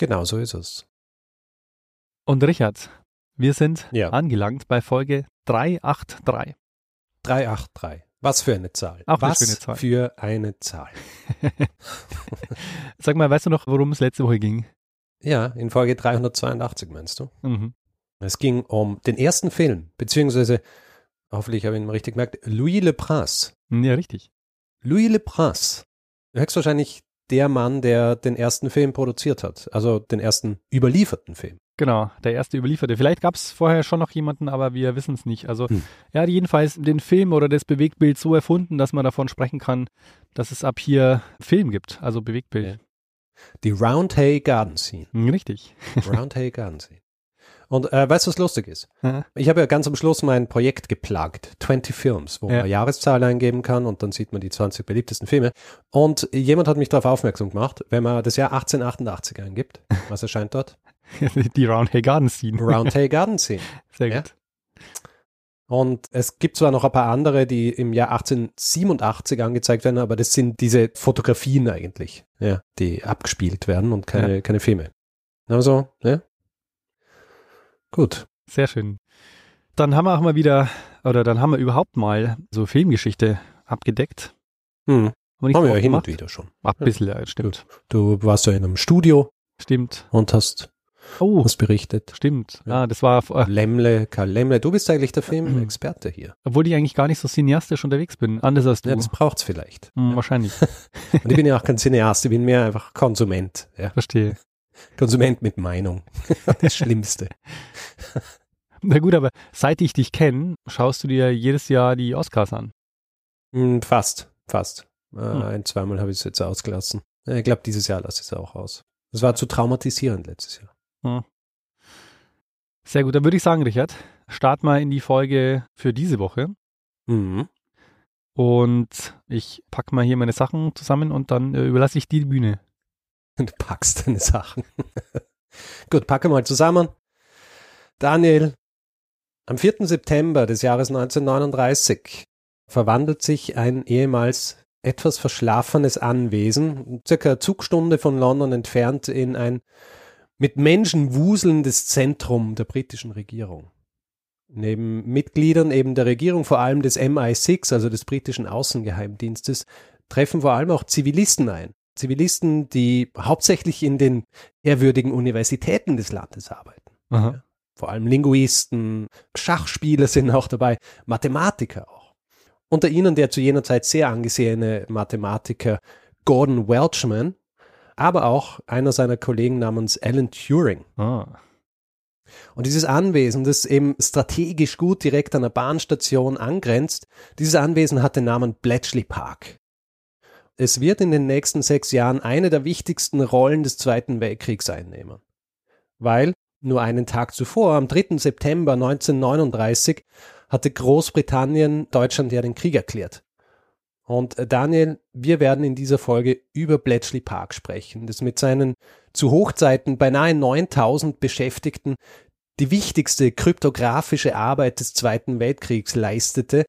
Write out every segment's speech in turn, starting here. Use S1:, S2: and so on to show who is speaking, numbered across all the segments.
S1: Genau so ist es.
S2: Und Richard, wir sind
S1: Ja.
S2: angelangt bei Folge 383.
S1: 383. Was für eine Zahl.
S2: Auch eine
S1: Was
S2: schöne Zahl.
S1: für eine Zahl.
S2: Sag mal, weißt du noch, worum es letzte Woche ging?
S1: Ja, in Folge 382 meinst du?
S2: Mhm.
S1: Es ging um den ersten Film, beziehungsweise, hoffentlich habe ich ihn mal richtig gemerkt, Louis Le Prince.
S2: Ja, richtig.
S1: Louis Le Prince. Höchstwahrscheinlich der Mann, der den ersten Film produziert hat. Also den ersten überlieferten Film.
S2: Genau, der erste Überlieferte. Vielleicht gab es vorher schon noch jemanden, aber wir wissen es nicht. Also
S1: Hm.
S2: er hat jedenfalls den Film oder das Bewegtbild so erfunden, dass man davon sprechen kann, dass es ab hier Film gibt, also Bewegtbild.
S1: Die Roundhay Garden Scene.
S2: Hm, Richtig.
S1: Roundhay Garden Scene. Und äh, weißt du, was lustig ist?
S2: Ja.
S1: Ich habe ja ganz am Schluss mein Projekt geplagt, 20 Films, wo
S2: Ja.
S1: man Jahreszahl eingeben kann und dann sieht man die 20 beliebtesten Filme. Und jemand hat mich darauf aufmerksam gemacht, wenn man das Jahr 1888 eingibt, was erscheint dort?
S2: Die Roundhay Garden Scene.
S1: Roundhay Garden Scene.
S2: Sehr
S1: Ja.
S2: gut.
S1: Und es gibt zwar noch ein paar andere, die im Jahr 1887 angezeigt werden, aber das sind diese Fotografien eigentlich, ja, die abgespielt werden und keine, keine Filme. Also, ja. Gut.
S2: Sehr schön. Dann haben wir auch mal wieder, oder dann haben wir überhaupt mal so Filmgeschichte abgedeckt.
S1: Hm.
S2: Haben wir
S1: ja hin und wieder schon.
S2: Ach, ein bisschen, ja, stimmt.
S1: Du warst ja in einem Studio
S2: Stimmt.
S1: und hast,
S2: Oh,
S1: hast berichtet.
S2: stimmt.
S1: Ja.
S2: Ah, das war, äh,
S1: Lemle, Karl Lemle, du bist eigentlich der Filmexperte hier.
S2: obwohl ich eigentlich gar nicht so cineastisch unterwegs bin. Anders als du.
S1: Ja, das braucht's vielleicht.
S2: Hm,
S1: Ja.
S2: Wahrscheinlich.
S1: Und ich bin ja auch kein Cineast, ich bin mehr einfach Konsument. Ja.
S2: Verstehe.
S1: Konsument mit Meinung. Das Schlimmste.
S2: Na gut, aber seit ich dich kenne, schaust du dir jedes Jahr die Oscars an.
S1: Hm, fast, fast. Äh,
S2: Hm.
S1: Ein, zweimal habe ich es jetzt ausgelassen. Ich glaube, dieses Jahr lasse ich es auch aus. Das war zu traumatisierend letztes Jahr.
S2: Sehr gut, dann würde ich sagen, Richard, start mal in die Folge für diese Woche.
S1: Mhm.
S2: Und ich packe mal hier meine Sachen zusammen und dann äh, überlasse ich dir die Bühne.
S1: Du packst deine Sachen. Gut, packe mal zusammen. Daniel, am 4. September des Jahres 1939 verwandelt sich ein ehemals etwas verschlafenes Anwesen, circa eine Zugstunde von London entfernt, in ein mit Menschen wuselndes Zentrum der britischen Regierung. Neben Mitgliedern eben der Regierung, vor allem des MI6, also des britischen Außengeheimdienstes, treffen vor allem auch Zivilisten ein. Zivilisten, die hauptsächlich in den ehrwürdigen Universitäten des Landes arbeiten.
S2: Aha.
S1: Vor allem Linguisten, Schachspieler sind auch dabei, Mathematiker auch. Unter ihnen der zu jener Zeit sehr angesehene Mathematiker Gordon Welchman, aber auch einer seiner Kollegen namens Alan Turing.
S2: Ah.
S1: Und dieses Anwesen, das eben strategisch gut direkt an der Bahnstation angrenzt, dieses Anwesen hat den Namen Bletchley Park. Es wird in den nächsten sechs Jahren eine der wichtigsten Rollen des Zweiten Weltkriegs einnehmen. Weil nur einen Tag zuvor, am 3. September 1939, hatte Großbritannien Deutschland ja den Krieg erklärt. Und äh, Daniel, wir werden in dieser Folge über Bletchley Park sprechen, das mit seinen zu Hochzeiten beinahe 9000 Beschäftigten die wichtigste kryptografische Arbeit des Zweiten Weltkriegs leistete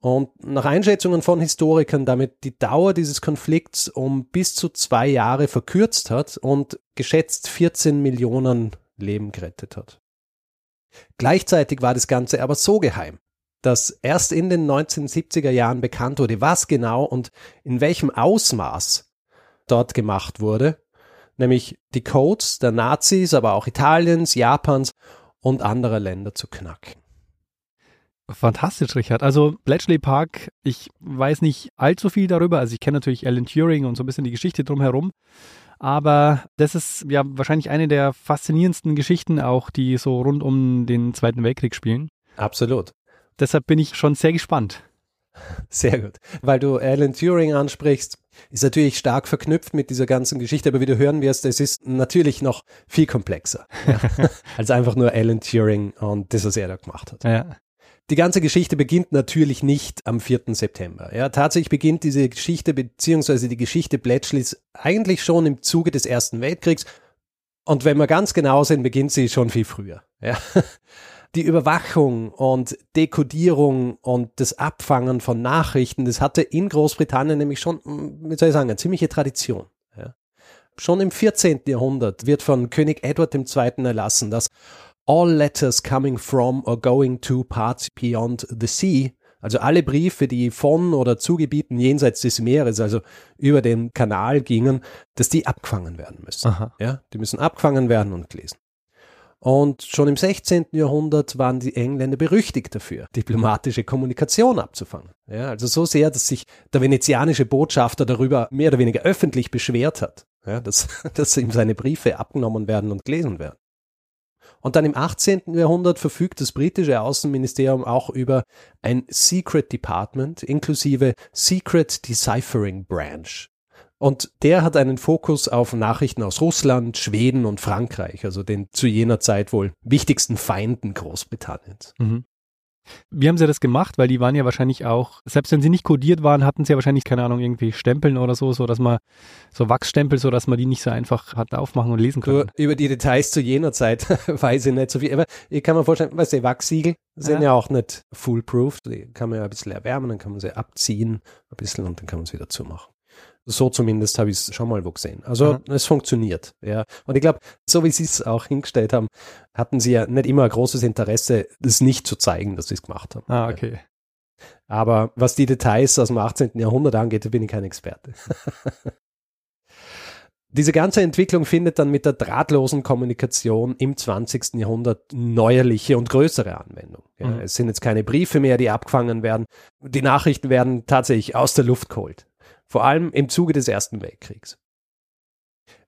S1: und nach Einschätzungen von Historikern damit die Dauer dieses Konflikts um bis zu zwei Jahre verkürzt hat und geschätzt 14 Millionen Leben gerettet hat. Gleichzeitig war das Ganze aber so geheim, dass erst in den 1970er Jahren bekannt wurde, was genau und in welchem Ausmaß dort gemacht wurde, nämlich die Codes der Nazis, aber auch Italiens, Japans und anderer Länder zu knacken.
S2: Fantastisch, Richard. Also Bletchley Park, ich weiß nicht allzu viel darüber. Also ich kenne natürlich Alan Turing und so ein bisschen die Geschichte drumherum. Aber das ist ja wahrscheinlich eine der faszinierendsten Geschichten auch, die so rund um den Zweiten Weltkrieg spielen.
S1: Absolut.
S2: Deshalb bin ich schon sehr gespannt.
S1: Sehr gut. Weil du Alan Turing ansprichst, ist natürlich stark verknüpft mit dieser ganzen Geschichte, aber wie du hören wirst, es ist natürlich noch viel komplexer als einfach nur Alan Turing und das, was er da gemacht hat.
S2: Ja.
S1: Die ganze Geschichte beginnt natürlich nicht am 4. September. Ja, tatsächlich beginnt diese Geschichte beziehungsweise die Geschichte Bletchleys eigentlich schon im Zuge des Ersten Weltkriegs. Und wenn wir ganz genau sind, beginnt sie schon viel früher. Ja. Die Überwachung und Dekodierung und das Abfangen von Nachrichten, das hatte in Großbritannien nämlich schon, wie soll ich sagen, eine ziemliche Tradition. Ja. Schon im 14. Jahrhundert wird von König Edward II. erlassen, dass all letters coming from or going to parts beyond the sea, also alle Briefe, die von oder zu Gebieten jenseits des Meeres, also über den Kanal gingen, dass die abgefangen werden müssen.
S2: Aha.
S1: Ja, die müssen abgefangen werden und gelesen. Und schon im 16. Jahrhundert waren die Engländer berüchtigt dafür, diplomatische Kommunikation abzufangen. Ja, also so sehr, dass sich der venezianische Botschafter darüber mehr oder weniger öffentlich beschwert hat, ja, dass, dass ihm seine Briefe abgenommen werden und gelesen werden. Und dann im 18. Jahrhundert verfügt das britische Außenministerium auch über ein Secret Department inklusive Secret Deciphering Branch. Und der hat einen Fokus auf Nachrichten aus Russland, Schweden und Frankreich, also den zu jener Zeit wohl wichtigsten Feinden Großbritanniens.
S2: Mhm. Wie haben sie das gemacht? Weil die waren ja wahrscheinlich auch, selbst wenn sie nicht kodiert waren, hatten sie ja wahrscheinlich, keine Ahnung, irgendwie Stempeln oder so, so dass man, so Wachsstempel, so dass man die nicht so einfach hat aufmachen und lesen können.
S1: Über die Details zu jener Zeit weiß ich nicht so viel, aber ich kann mir vorstellen, weißt du, Wachsiegel sind ja. ja auch nicht foolproof, die kann man ja ein bisschen erwärmen, dann kann man sie abziehen, ein bisschen und dann kann man es wieder zumachen. So zumindest habe ich es schon mal wo gesehen. Also Aha. es funktioniert. Ja. Und ich glaube, so wie Sie es auch hingestellt haben, hatten Sie ja nicht immer ein großes Interesse, das nicht zu zeigen, dass Sie es gemacht haben.
S2: Ah, okay.
S1: Aber was die Details aus dem 18. Jahrhundert angeht, bin ich kein Experte. Diese ganze Entwicklung findet dann mit der drahtlosen Kommunikation im 20. Jahrhundert neuerliche und größere Anwendung. Ja, mhm. Es sind jetzt keine Briefe mehr, die abgefangen werden. Die Nachrichten werden tatsächlich aus der Luft geholt vor allem im Zuge des Ersten Weltkriegs.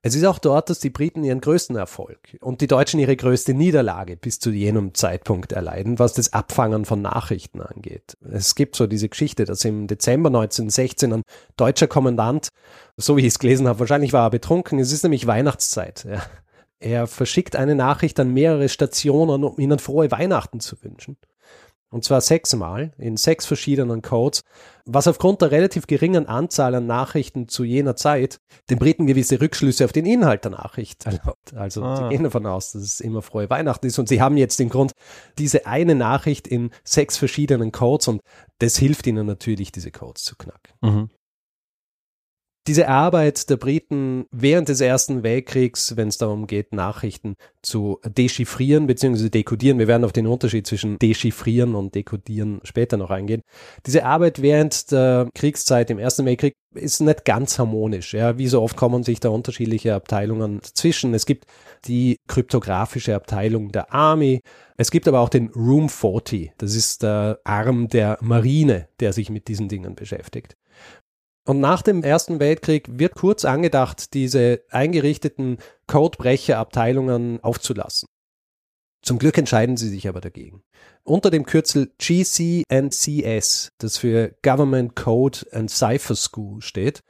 S1: Es ist auch dort, dass die Briten ihren größten Erfolg und die Deutschen ihre größte Niederlage bis zu jenem Zeitpunkt erleiden, was das Abfangen von Nachrichten angeht. Es gibt so diese Geschichte, dass im Dezember 1916 ein deutscher Kommandant, so wie ich es gelesen habe, wahrscheinlich war er betrunken, es ist nämlich Weihnachtszeit. Ja. Er verschickt eine Nachricht an mehrere Stationen, um ihnen frohe Weihnachten zu wünschen. Und zwar sechsmal in sechs verschiedenen Codes, was aufgrund der relativ geringen Anzahl an Nachrichten zu jener Zeit den Briten gewisse Rückschlüsse auf den Inhalt der Nachricht erlaubt. Also ah. sie gehen davon aus, dass es immer frohe Weihnachten ist und sie haben jetzt den Grund, diese eine Nachricht in sechs verschiedenen Codes und das hilft ihnen natürlich, diese Codes zu knacken. Mhm diese Arbeit der Briten während des Ersten Weltkriegs, wenn es darum geht, Nachrichten zu dechiffrieren bzw. dekodieren, wir werden auf den Unterschied zwischen dechiffrieren und dekodieren später noch eingehen. Diese Arbeit während der Kriegszeit im Ersten Weltkrieg ist nicht ganz harmonisch. Ja. Wie so oft kommen sich da unterschiedliche Abteilungen dazwischen. Es gibt die kryptografische Abteilung der Army. Es gibt aber auch den Room 40. Das ist der Arm der Marine, der sich mit diesen Dingen beschäftigt. Und nach dem Ersten Weltkrieg wird kurz angedacht, diese eingerichteten Codebrecherabteilungen aufzulassen. Zum Glück entscheiden sie sich aber dagegen. Unter dem Kürzel GCNCS, das für Government Code and Cipher School steht,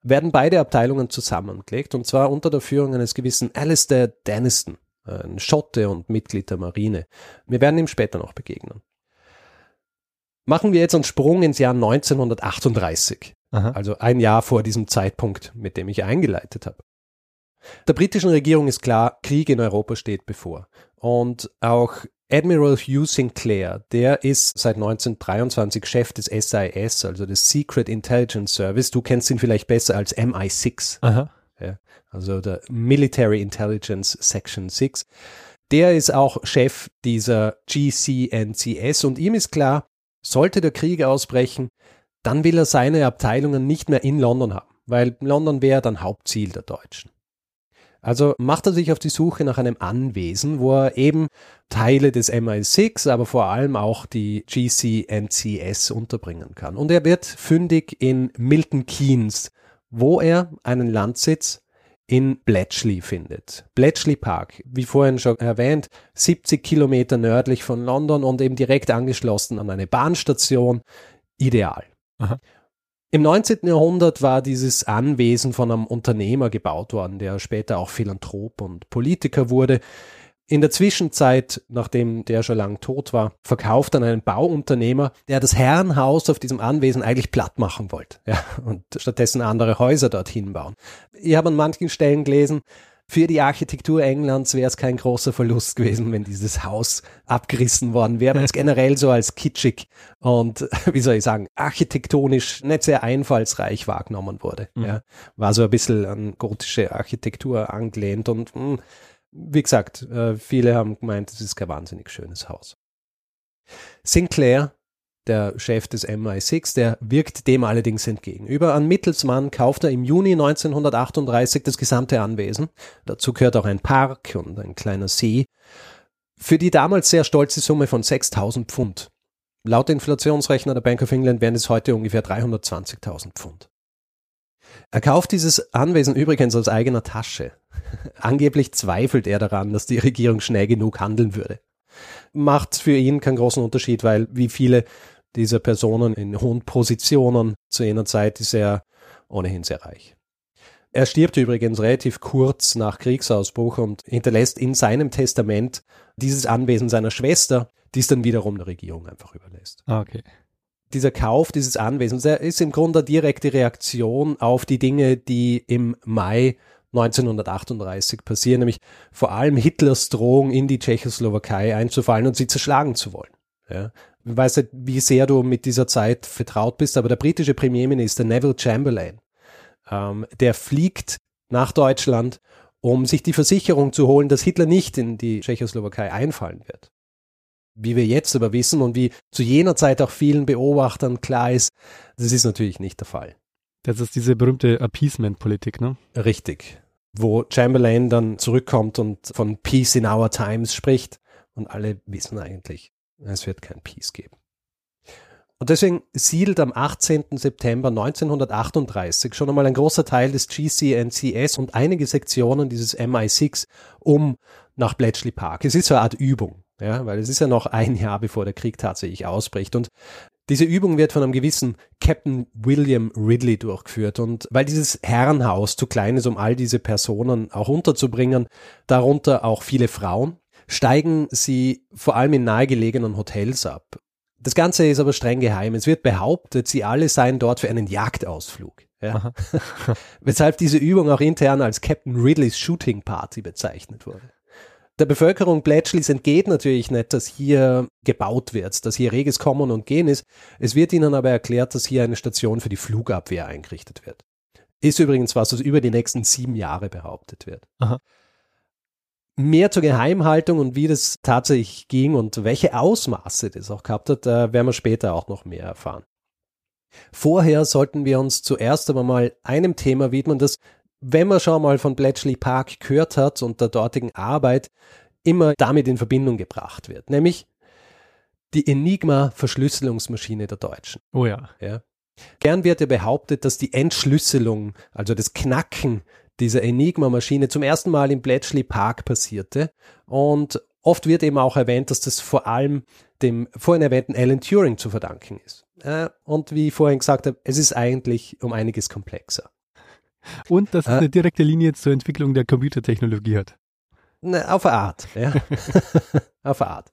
S1: werden beide Abteilungen zusammengelegt und zwar unter der Führung eines gewissen Alistair Denniston, ein Schotte und Mitglied der Marine. Wir werden ihm später noch begegnen. Machen wir jetzt einen Sprung ins Jahr 1938. Aha. Also ein Jahr vor diesem Zeitpunkt, mit dem ich eingeleitet habe. Der britischen Regierung ist klar, Krieg in Europa steht bevor. Und auch Admiral Hugh Sinclair, der ist seit 1923 Chef des SIS, also des Secret Intelligence Service. Du kennst ihn vielleicht besser als MI6.
S2: Aha.
S1: Ja, also der Military Intelligence Section 6. Der ist auch Chef dieser GCNCS und ihm ist klar, sollte der Krieg ausbrechen, dann will er seine Abteilungen nicht mehr in London haben, weil London wäre dann Hauptziel der Deutschen. Also macht er sich auf die Suche nach einem Anwesen, wo er eben Teile des MI6, aber vor allem auch die GCNCS unterbringen kann. Und er wird fündig in Milton Keynes, wo er einen Landsitz in Bletchley findet. Bletchley Park, wie vorhin schon erwähnt, 70 Kilometer nördlich von London und eben direkt angeschlossen an eine Bahnstation, ideal. Im 19. Jahrhundert war dieses Anwesen von einem Unternehmer gebaut worden, der später auch Philanthrop und Politiker wurde. In der Zwischenzeit, nachdem der schon lang tot war, verkauft dann einen Bauunternehmer, der das Herrenhaus auf diesem Anwesen eigentlich platt machen wollte ja, und stattdessen andere Häuser dorthin bauen. Ich habe an manchen Stellen gelesen, für die Architektur Englands wäre es kein großer Verlust gewesen, wenn dieses Haus abgerissen worden wäre, weil es generell so als kitschig und, wie soll ich sagen, architektonisch nicht sehr einfallsreich wahrgenommen wurde. Mhm. Ja. War so ein bisschen an gotische Architektur angelehnt und mh, hm, wie gesagt, äh, viele haben gemeint, es ist kein wahnsinnig schönes Haus. Sinclair, der Chef des MI6, der wirkt dem allerdings entgegen. Über einen Mittelsmann kauft er im Juni 1938 das gesamte Anwesen. Dazu gehört auch ein Park und ein kleiner See. Für die damals sehr stolze Summe von 6000 Pfund. Laut Inflationsrechner der Bank of England wären es heute ungefähr 320.000 Pfund. Er kauft dieses Anwesen übrigens aus eigener Tasche. Angeblich zweifelt er daran, dass die Regierung schnell genug handeln würde. Macht für ihn keinen großen Unterschied, weil wie viele dieser Personen in hohen Positionen zu jener Zeit ist er ohnehin sehr reich. Er stirbt übrigens relativ kurz nach Kriegsausbruch und hinterlässt in seinem Testament dieses Anwesen seiner Schwester, die es dann wiederum der Regierung einfach überlässt.
S2: Ah, okay.
S1: Dieser Kauf dieses Anwesens, ist im Grunde eine direkte Reaktion auf die Dinge, die im Mai 1938 passieren, nämlich vor allem Hitlers Drohung in die Tschechoslowakei einzufallen und sie zerschlagen zu wollen. Ja. Ich weiß nicht, wie sehr du mit dieser Zeit vertraut bist, aber der britische Premierminister Neville Chamberlain, ähm, der fliegt nach Deutschland, um sich die Versicherung zu holen, dass Hitler nicht in die Tschechoslowakei einfallen wird. Wie wir jetzt aber wissen und wie zu jener Zeit auch vielen Beobachtern klar ist, das ist natürlich nicht der Fall.
S2: Das ist diese berühmte Appeasement-Politik, ne?
S1: Richtig. Wo Chamberlain dann zurückkommt und von Peace in our times spricht. Und alle wissen eigentlich, es wird kein Peace geben. Und deswegen siedelt am 18. September 1938 schon einmal ein großer Teil des GCNCS und einige Sektionen dieses MI6 um nach Bletchley Park. Es ist so eine Art Übung, ja, weil es ist ja noch ein Jahr bevor der Krieg tatsächlich ausbricht. Und diese Übung wird von einem gewissen Captain William Ridley durchgeführt und weil dieses Herrenhaus zu klein ist, um all diese Personen auch unterzubringen, darunter auch viele Frauen, steigen sie vor allem in nahegelegenen Hotels ab. Das Ganze ist aber streng geheim. Es wird behauptet, sie alle seien dort für einen Jagdausflug. Ja. Weshalb diese Übung auch intern als Captain Ridleys Shooting Party bezeichnet wurde. Der Bevölkerung Bletchleys entgeht natürlich nicht, dass hier gebaut wird, dass hier reges Kommen und Gehen ist. Es wird ihnen aber erklärt, dass hier eine Station für die Flugabwehr eingerichtet wird. Ist übrigens was, was über die nächsten sieben Jahre behauptet wird. Aha. Mehr zur Geheimhaltung und wie das tatsächlich ging und welche Ausmaße das auch gehabt hat, da werden wir später auch noch mehr erfahren. Vorher sollten wir uns zuerst aber mal einem Thema widmen, das wenn man schon mal von Bletchley Park gehört hat und der dortigen Arbeit, immer damit in Verbindung gebracht wird, nämlich die Enigma-Verschlüsselungsmaschine der Deutschen.
S2: Oh ja.
S1: ja. Gern wird ja behauptet, dass die Entschlüsselung, also das Knacken dieser Enigma-Maschine zum ersten Mal im Bletchley Park passierte. Und oft wird eben auch erwähnt, dass das vor allem dem vorhin erwähnten Alan Turing zu verdanken ist. Äh, und wie ich vorhin gesagt habe, es ist eigentlich um einiges komplexer.
S2: Und dass es äh, eine direkte Linie zur Entwicklung der Computertechnologie hat.
S1: Ne, auf eine Art, ja. auf eine Art.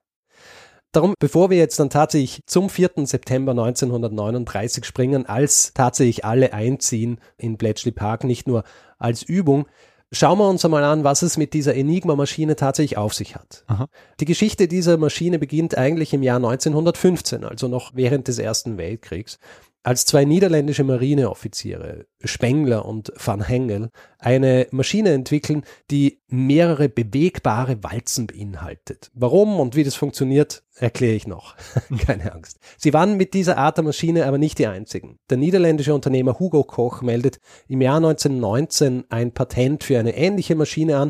S1: Darum, bevor wir jetzt dann tatsächlich zum 4. September 1939 springen, als tatsächlich alle einziehen in Bletchley Park, nicht nur als Übung, schauen wir uns einmal an, was es mit dieser Enigma-Maschine tatsächlich auf sich hat. Aha. Die Geschichte dieser Maschine beginnt eigentlich im Jahr 1915, also noch während des Ersten Weltkriegs als zwei niederländische Marineoffiziere, Spengler und Van Hengel, eine Maschine entwickeln, die mehrere bewegbare Walzen beinhaltet. Warum und wie das funktioniert, erkläre ich noch. Keine Angst. Sie waren mit dieser Art der Maschine aber nicht die einzigen. Der niederländische Unternehmer Hugo Koch meldet im Jahr 1919 ein Patent für eine ähnliche Maschine an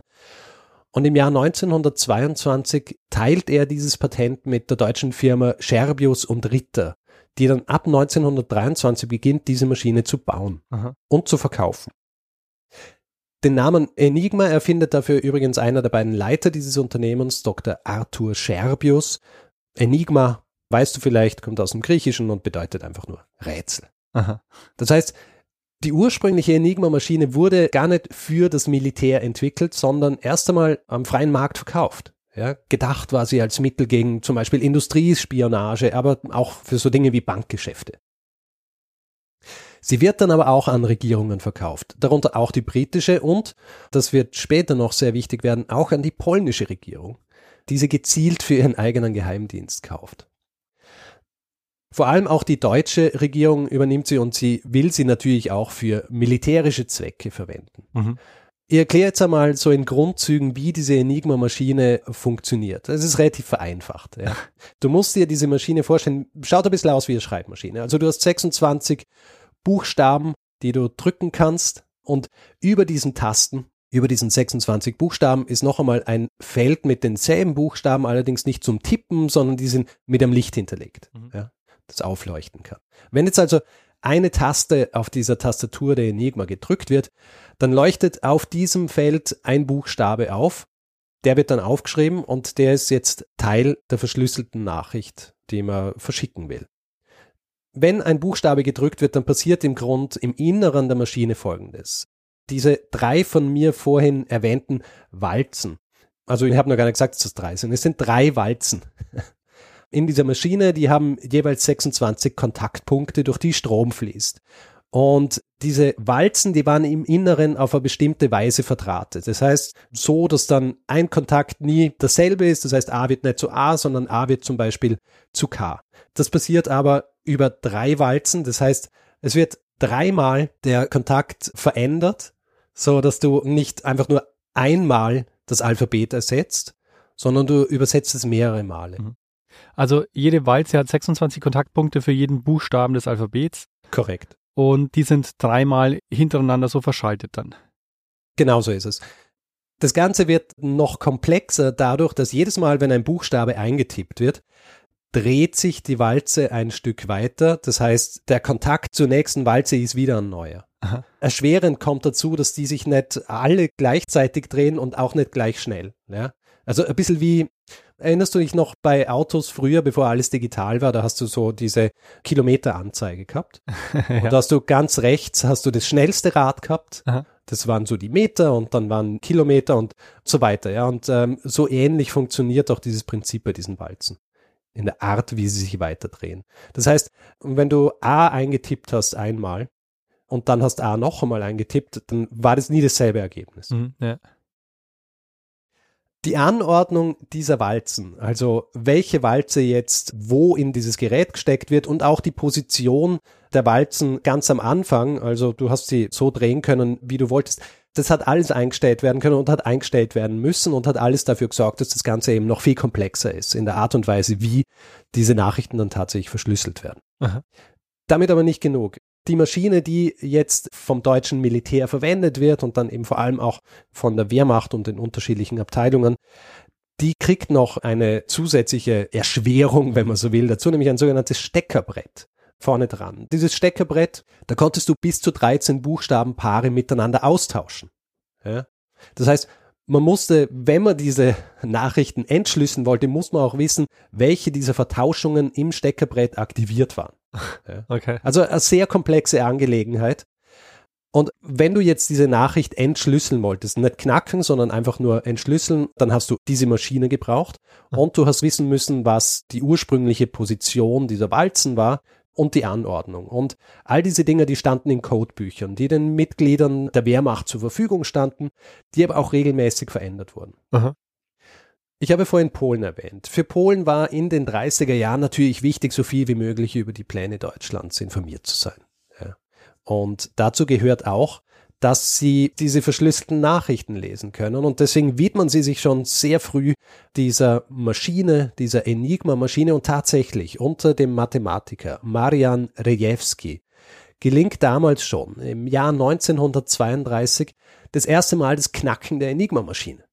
S1: und im Jahr 1922 teilt er dieses Patent mit der deutschen Firma Scherbius und Ritter die dann ab 1923 beginnt, diese Maschine zu bauen Aha. und zu verkaufen. Den Namen Enigma erfindet dafür übrigens einer der beiden Leiter dieses Unternehmens, Dr. Arthur Scherbius. Enigma weißt du vielleicht, kommt aus dem Griechischen und bedeutet einfach nur Rätsel.
S2: Aha.
S1: Das heißt, die ursprüngliche Enigma-Maschine wurde gar nicht für das Militär entwickelt, sondern erst einmal am freien Markt verkauft. Ja, gedacht war sie als Mittel gegen zum Beispiel Industriespionage, aber auch für so Dinge wie Bankgeschäfte. Sie wird dann aber auch an Regierungen verkauft, darunter auch die britische und, das wird später noch sehr wichtig werden, auch an die polnische Regierung, die sie gezielt für ihren eigenen Geheimdienst kauft. Vor allem auch die deutsche Regierung übernimmt sie und sie will sie natürlich auch für militärische Zwecke verwenden.
S2: Mhm.
S1: Ich erkläre jetzt einmal so in Grundzügen, wie diese Enigma-Maschine funktioniert. Es ist relativ vereinfacht. Ja. Du musst dir diese Maschine vorstellen, schaut ein bisschen aus wie eine Schreibmaschine. Also du hast 26 Buchstaben, die du drücken kannst und über diesen Tasten, über diesen 26 Buchstaben ist noch einmal ein Feld mit denselben Buchstaben, allerdings nicht zum Tippen, sondern die sind mit einem Licht hinterlegt,
S2: Mhm.
S1: ja, das aufleuchten kann. Wenn jetzt also eine Taste auf dieser Tastatur der Enigma gedrückt wird, dann leuchtet auf diesem Feld ein Buchstabe auf. Der wird dann aufgeschrieben und der ist jetzt Teil der verschlüsselten Nachricht, die man verschicken will. Wenn ein Buchstabe gedrückt wird, dann passiert im Grund im Inneren der Maschine Folgendes. Diese drei von mir vorhin erwähnten Walzen, also ich habe noch gar nicht gesagt, dass das drei sind, es sind drei Walzen in dieser Maschine, die haben jeweils 26 Kontaktpunkte, durch die Strom fließt. Und diese Walzen, die waren im Inneren auf eine bestimmte Weise verdrahtet. Das heißt, so, dass dann ein Kontakt nie dasselbe ist. Das heißt, A wird nicht zu A, sondern A wird zum Beispiel zu K. Das passiert aber über drei Walzen. Das heißt, es wird dreimal der Kontakt verändert, so dass du nicht einfach nur einmal das Alphabet ersetzt, sondern du übersetzt es mehrere Male.
S2: Mhm. Also jede Walze hat 26 Kontaktpunkte für jeden Buchstaben des Alphabets
S1: Korrekt.
S2: und die sind dreimal hintereinander so verschaltet dann.
S1: Genau so ist es. Das Ganze wird noch komplexer dadurch, dass jedes Mal, wenn ein Buchstabe eingetippt wird, dreht sich die Walze ein Stück weiter. Das heißt, der Kontakt zur nächsten Walze ist wieder ein neuer.
S2: Aha.
S1: Erschwerend kommt dazu, dass die sich nicht alle gleichzeitig drehen und auch nicht gleich schnell. Ja? Also ein bisschen wie, erinnerst du dich noch bei Autos früher, bevor alles digital war, da hast du so diese Kilometeranzeige gehabt. Und da hast du ganz rechts, hast du das schnellste Rad gehabt.
S2: Aha.
S1: Das waren so die Meter und dann waren Kilometer und so weiter. Ja, und ähm, so ähnlich funktioniert auch dieses Prinzip bei diesen Walzen. In der Art, wie sie sich weiterdrehen. Das heißt, wenn du A eingetippt hast einmal und dann hast A noch einmal eingetippt, dann war das nie dasselbe Ergebnis.
S2: Mhm, ja.
S1: Die Anordnung dieser Walzen, also welche Walze jetzt wo in dieses Gerät gesteckt wird und auch die Position der Walzen ganz am Anfang, also du hast sie so drehen können, wie du wolltest, das hat alles eingestellt werden können und hat eingestellt werden müssen und hat alles dafür gesorgt, dass das Ganze eben noch viel komplexer ist in der Art und Weise, wie diese Nachrichten dann tatsächlich verschlüsselt werden.
S2: Aha.
S1: Damit aber nicht genug. Die Maschine, die jetzt vom deutschen Militär verwendet wird und dann eben vor allem auch von der Wehrmacht und den unterschiedlichen Abteilungen, die kriegt noch eine zusätzliche Erschwerung, wenn man so will, dazu, nämlich ein sogenanntes Steckerbrett vorne dran. Dieses Steckerbrett, da konntest du bis zu 13 Buchstabenpaare miteinander austauschen. Ja? Das heißt, man musste, wenn man diese Nachrichten entschlüsseln wollte, muss man auch wissen, welche dieser Vertauschungen im Steckerbrett aktiviert waren.
S2: Okay.
S1: Also eine sehr komplexe Angelegenheit. Und wenn du jetzt diese Nachricht entschlüsseln wolltest, nicht knacken, sondern einfach nur entschlüsseln, dann hast du diese Maschine gebraucht und du hast wissen müssen, was die ursprüngliche Position dieser Walzen war und die Anordnung. Und all diese Dinge, die standen in Codebüchern, die den Mitgliedern der Wehrmacht zur Verfügung standen, die aber auch regelmäßig verändert wurden.
S2: Aha.
S1: Ich habe vorhin Polen erwähnt. Für Polen war in den 30er Jahren natürlich wichtig, so viel wie möglich über die Pläne Deutschlands informiert zu sein. Ja. Und dazu gehört auch, dass sie diese verschlüsselten Nachrichten lesen können. Und deswegen widmen sie sich schon sehr früh dieser Maschine, dieser Enigma-Maschine. Und tatsächlich unter dem Mathematiker Marian Rejewski gelingt damals schon im Jahr 1932 das erste Mal das Knacken der Enigma-Maschine.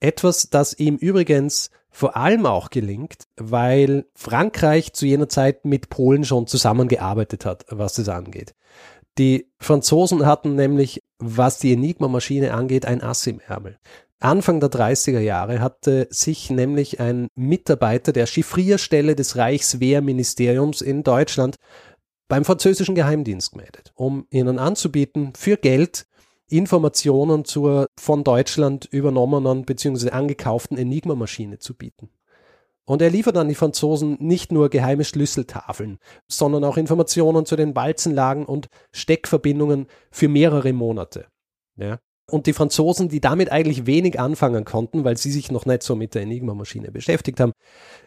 S1: Etwas, das ihm übrigens vor allem auch gelingt, weil Frankreich zu jener Zeit mit Polen schon zusammengearbeitet hat, was das angeht. Die Franzosen hatten nämlich, was die Enigma-Maschine angeht, ein Ass im Ärmel. Anfang der 30er Jahre hatte sich nämlich ein Mitarbeiter der Chiffrierstelle des Reichswehrministeriums in Deutschland beim französischen Geheimdienst gemeldet, um ihnen anzubieten, für Geld Informationen zur von Deutschland übernommenen bzw. angekauften Enigma-Maschine zu bieten. Und er liefert an die Franzosen nicht nur geheime Schlüsseltafeln, sondern auch Informationen zu den Walzenlagen und Steckverbindungen für mehrere Monate. Ja. Und die Franzosen, die damit eigentlich wenig anfangen konnten, weil sie sich noch nicht so mit der Enigma-Maschine beschäftigt haben,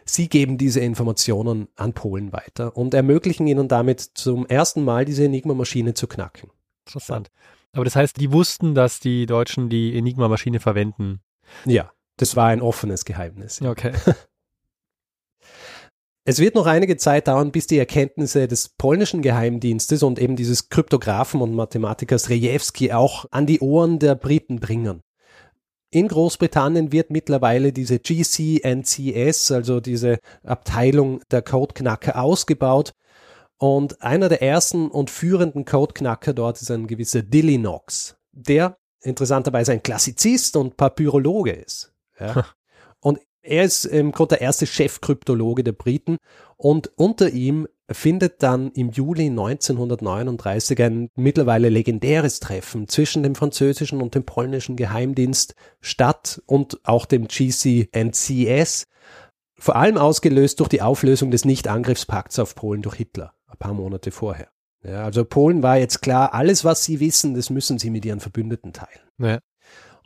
S1: sie geben diese Informationen an Polen weiter und ermöglichen ihnen damit zum ersten Mal diese Enigma-Maschine zu knacken.
S2: Interessant. Aber das heißt, die wussten, dass die Deutschen die Enigma-Maschine verwenden.
S1: Ja, das war ein offenes Geheimnis.
S2: Okay.
S1: Es wird noch einige Zeit dauern, bis die Erkenntnisse des polnischen Geheimdienstes und eben dieses Kryptographen und Mathematikers Rejewski auch an die Ohren der Briten bringen. In Großbritannien wird mittlerweile diese GCNCS, also diese Abteilung der Codeknacker, ausgebaut. Und einer der ersten und führenden Codeknacker dort ist ein gewisser Dilly Knox, der interessanterweise ein Klassizist und Papyrologe ist. Ja. Er ist im Grunde der erste Chefkryptologe der Briten und unter ihm findet dann im Juli 1939 ein mittlerweile legendäres Treffen zwischen dem französischen und dem polnischen Geheimdienst statt und auch dem GCNCS, vor allem ausgelöst durch die Auflösung des Nichtangriffspakts auf Polen durch Hitler, ein paar Monate vorher. Ja, also Polen war jetzt klar, alles was sie wissen, das müssen sie mit ihren Verbündeten teilen. Ja.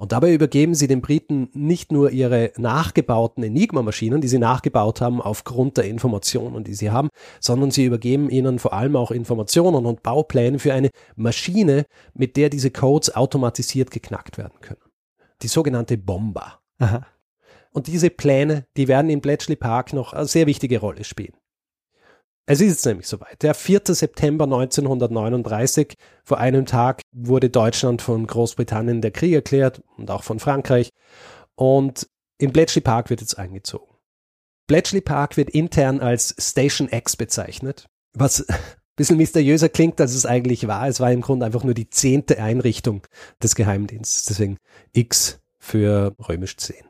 S1: Und dabei übergeben sie den Briten nicht nur ihre nachgebauten Enigma-Maschinen, die sie nachgebaut haben aufgrund der Informationen, die sie haben, sondern sie übergeben ihnen vor allem auch Informationen und Baupläne für eine Maschine, mit der diese Codes automatisiert geknackt werden können. Die sogenannte Bomba. Aha. Und diese Pläne, die werden in Bletchley Park noch eine sehr wichtige Rolle spielen. Es ist nämlich soweit. Der 4. September 1939, vor einem Tag, wurde Deutschland von Großbritannien der Krieg erklärt und auch von Frankreich. Und in Bletchley Park wird jetzt eingezogen. Bletchley Park wird intern als Station X bezeichnet, was ein bisschen mysteriöser klingt, als es eigentlich war. Es war im Grunde einfach nur die zehnte Einrichtung des Geheimdienstes. Deswegen X für römisch 10.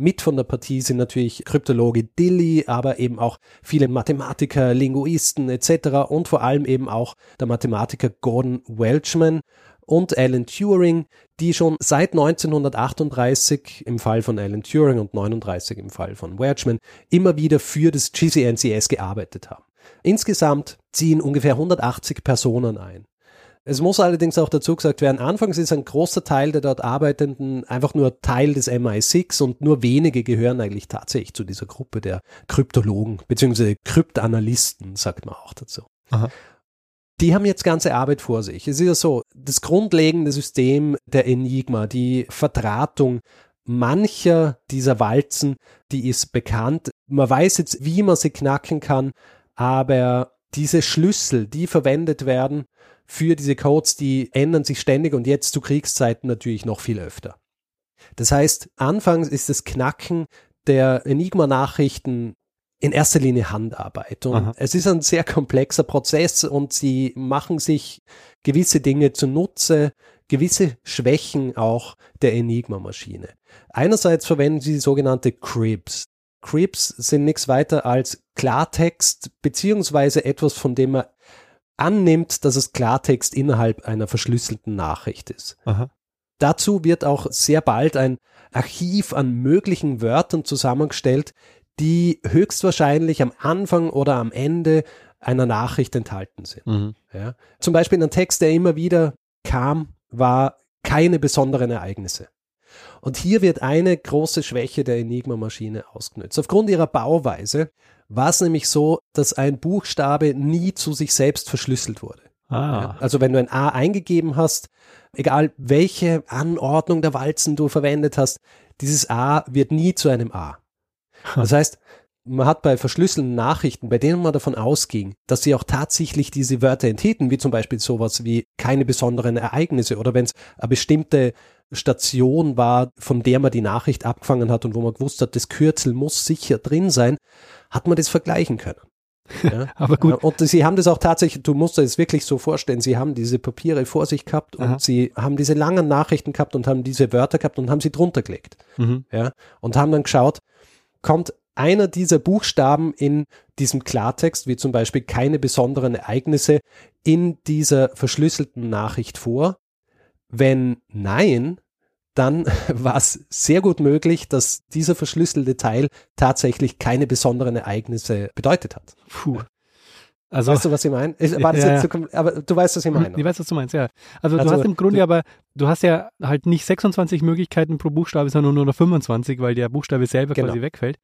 S1: Mit von der Partie sind natürlich Kryptologe Dilly, aber eben auch viele Mathematiker, Linguisten etc. und vor allem eben auch der Mathematiker Gordon Welchman und Alan Turing, die schon seit 1938 im Fall von Alan Turing und 39 im Fall von Welchman immer wieder für das GCNCS gearbeitet haben. Insgesamt ziehen ungefähr 180 Personen ein. Es muss allerdings auch dazu gesagt werden, anfangs ist ein großer Teil der dort Arbeitenden einfach nur Teil des MI6 und nur wenige gehören eigentlich tatsächlich zu dieser Gruppe der Kryptologen bzw. Kryptanalysten, sagt man auch dazu. Aha. Die haben jetzt ganze Arbeit vor sich. Es ist ja so, das grundlegende System der Enigma, die Vertratung mancher dieser Walzen, die ist bekannt. Man weiß jetzt, wie man sie knacken kann, aber diese Schlüssel, die verwendet werden, für diese Codes, die ändern sich ständig und jetzt zu Kriegszeiten natürlich noch viel öfter. Das heißt, anfangs ist das Knacken der Enigma-Nachrichten in erster Linie Handarbeit. Und Aha. es ist ein sehr komplexer Prozess und sie machen sich gewisse Dinge zunutze, gewisse Schwächen auch der Enigma-Maschine. Einerseits verwenden sie die sogenannte Cribs. Cribs sind nichts weiter als Klartext beziehungsweise etwas, von dem man annimmt, dass es Klartext innerhalb einer verschlüsselten Nachricht ist. Aha. Dazu wird auch sehr bald ein Archiv an möglichen Wörtern zusammengestellt, die höchstwahrscheinlich am Anfang oder am Ende einer Nachricht enthalten sind. Mhm. Ja. Zum Beispiel ein Text, der immer wieder kam, war keine besonderen Ereignisse. Und hier wird eine große Schwäche der Enigma-Maschine ausgenutzt. Aufgrund ihrer Bauweise war es nämlich so, dass ein Buchstabe nie zu sich selbst verschlüsselt wurde. Ah. also wenn du ein A eingegeben hast, egal welche Anordnung der Walzen du verwendet hast, dieses A wird nie zu einem A. Das heißt, man hat bei verschlüsselten Nachrichten, bei denen man davon ausging, dass sie auch tatsächlich diese Wörter enthielten, wie zum Beispiel sowas wie keine besonderen Ereignisse oder wenn es eine bestimmte Station war, von der man die Nachricht abgefangen hat und wo man gewusst hat, das Kürzel muss sicher drin sein, hat man das vergleichen können. Ja.
S2: Aber gut.
S1: Und sie haben das auch tatsächlich, du musst dir das wirklich so vorstellen, sie haben diese Papiere vor sich gehabt und
S2: Aha.
S1: sie haben diese langen Nachrichten gehabt und haben diese Wörter gehabt und haben sie drunter gelegt.
S2: Mhm.
S1: Ja. Und haben dann geschaut, kommt einer dieser Buchstaben in diesem Klartext, wie zum Beispiel keine besonderen Ereignisse, in dieser verschlüsselten Nachricht vor? Wenn nein, dann war es sehr gut möglich, dass dieser verschlüsselte Teil tatsächlich keine besonderen Ereignisse bedeutet hat.
S2: Puh. Also,
S1: Weißt du, was ich meine? War das
S2: Ja,
S1: jetzt so, aber du weißt, was ich meine.
S2: ich weiß, was du meinst, ja. Also, du
S1: Also,
S2: hast im Grunde
S1: du-
S2: aber, du hast ja halt nicht 26 Möglichkeiten pro Buchstabe, sondern nur noch 25, weil der Buchstabe selber
S1: Genau.
S2: quasi wegfällt.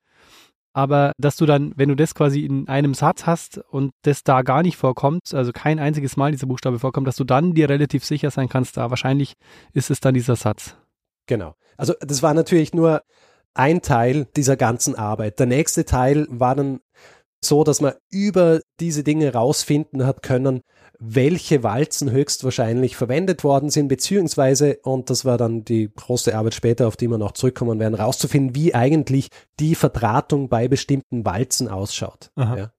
S2: Aber dass du dann, wenn du das quasi in einem Satz hast und das da gar nicht vorkommt, also kein einziges Mal dieser Buchstabe vorkommt, dass du dann dir relativ sicher sein kannst, da wahrscheinlich ist es dann dieser Satz.
S1: Genau. Also das war natürlich nur ein Teil dieser ganzen Arbeit. Der nächste Teil war dann so, dass man über diese Dinge rausfinden hat können, welche Walzen höchstwahrscheinlich verwendet worden sind, beziehungsweise, und das war dann die große Arbeit später, auf die wir noch zurückkommen werden, rauszufinden, wie eigentlich die Verdrahtung bei bestimmten Walzen ausschaut. Ja.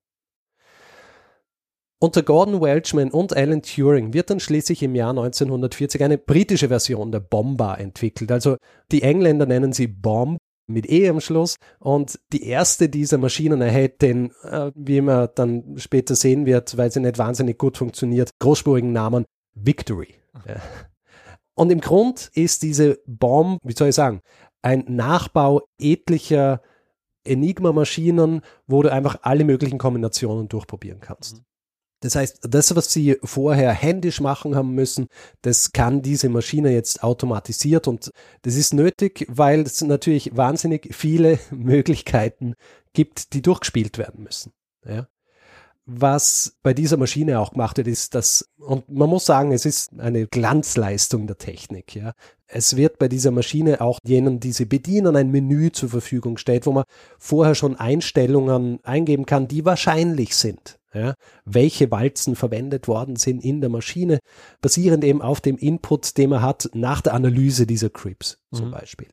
S1: Unter Gordon Welchman und Alan Turing wird dann schließlich im Jahr 1940 eine britische Version der Bomba entwickelt. Also die Engländer nennen sie Bomb mit E am Schluss und die erste dieser Maschinen erhält den, äh, wie man dann später sehen wird, weil sie nicht wahnsinnig gut funktioniert, großspurigen Namen Victory. Ja. Und im Grund ist diese Bomb, wie soll ich sagen, ein Nachbau etlicher Enigma-Maschinen, wo du einfach alle möglichen Kombinationen durchprobieren kannst. Das heißt, das, was sie vorher händisch machen haben müssen, das kann diese Maschine jetzt automatisiert und das ist nötig, weil es natürlich wahnsinnig viele Möglichkeiten gibt, die durchgespielt werden müssen. Ja. Was bei dieser Maschine auch gemacht wird, ist, dass, und man muss sagen, es ist eine Glanzleistung der Technik, ja. Es wird bei dieser Maschine auch jenen, die sie bedienen, ein Menü zur Verfügung stellt, wo man vorher schon Einstellungen eingeben kann, die wahrscheinlich sind. Ja, welche Walzen verwendet worden sind in der Maschine, basierend eben auf dem Input, den man hat nach der Analyse dieser Crips zum
S2: Mhm.
S1: Beispiel.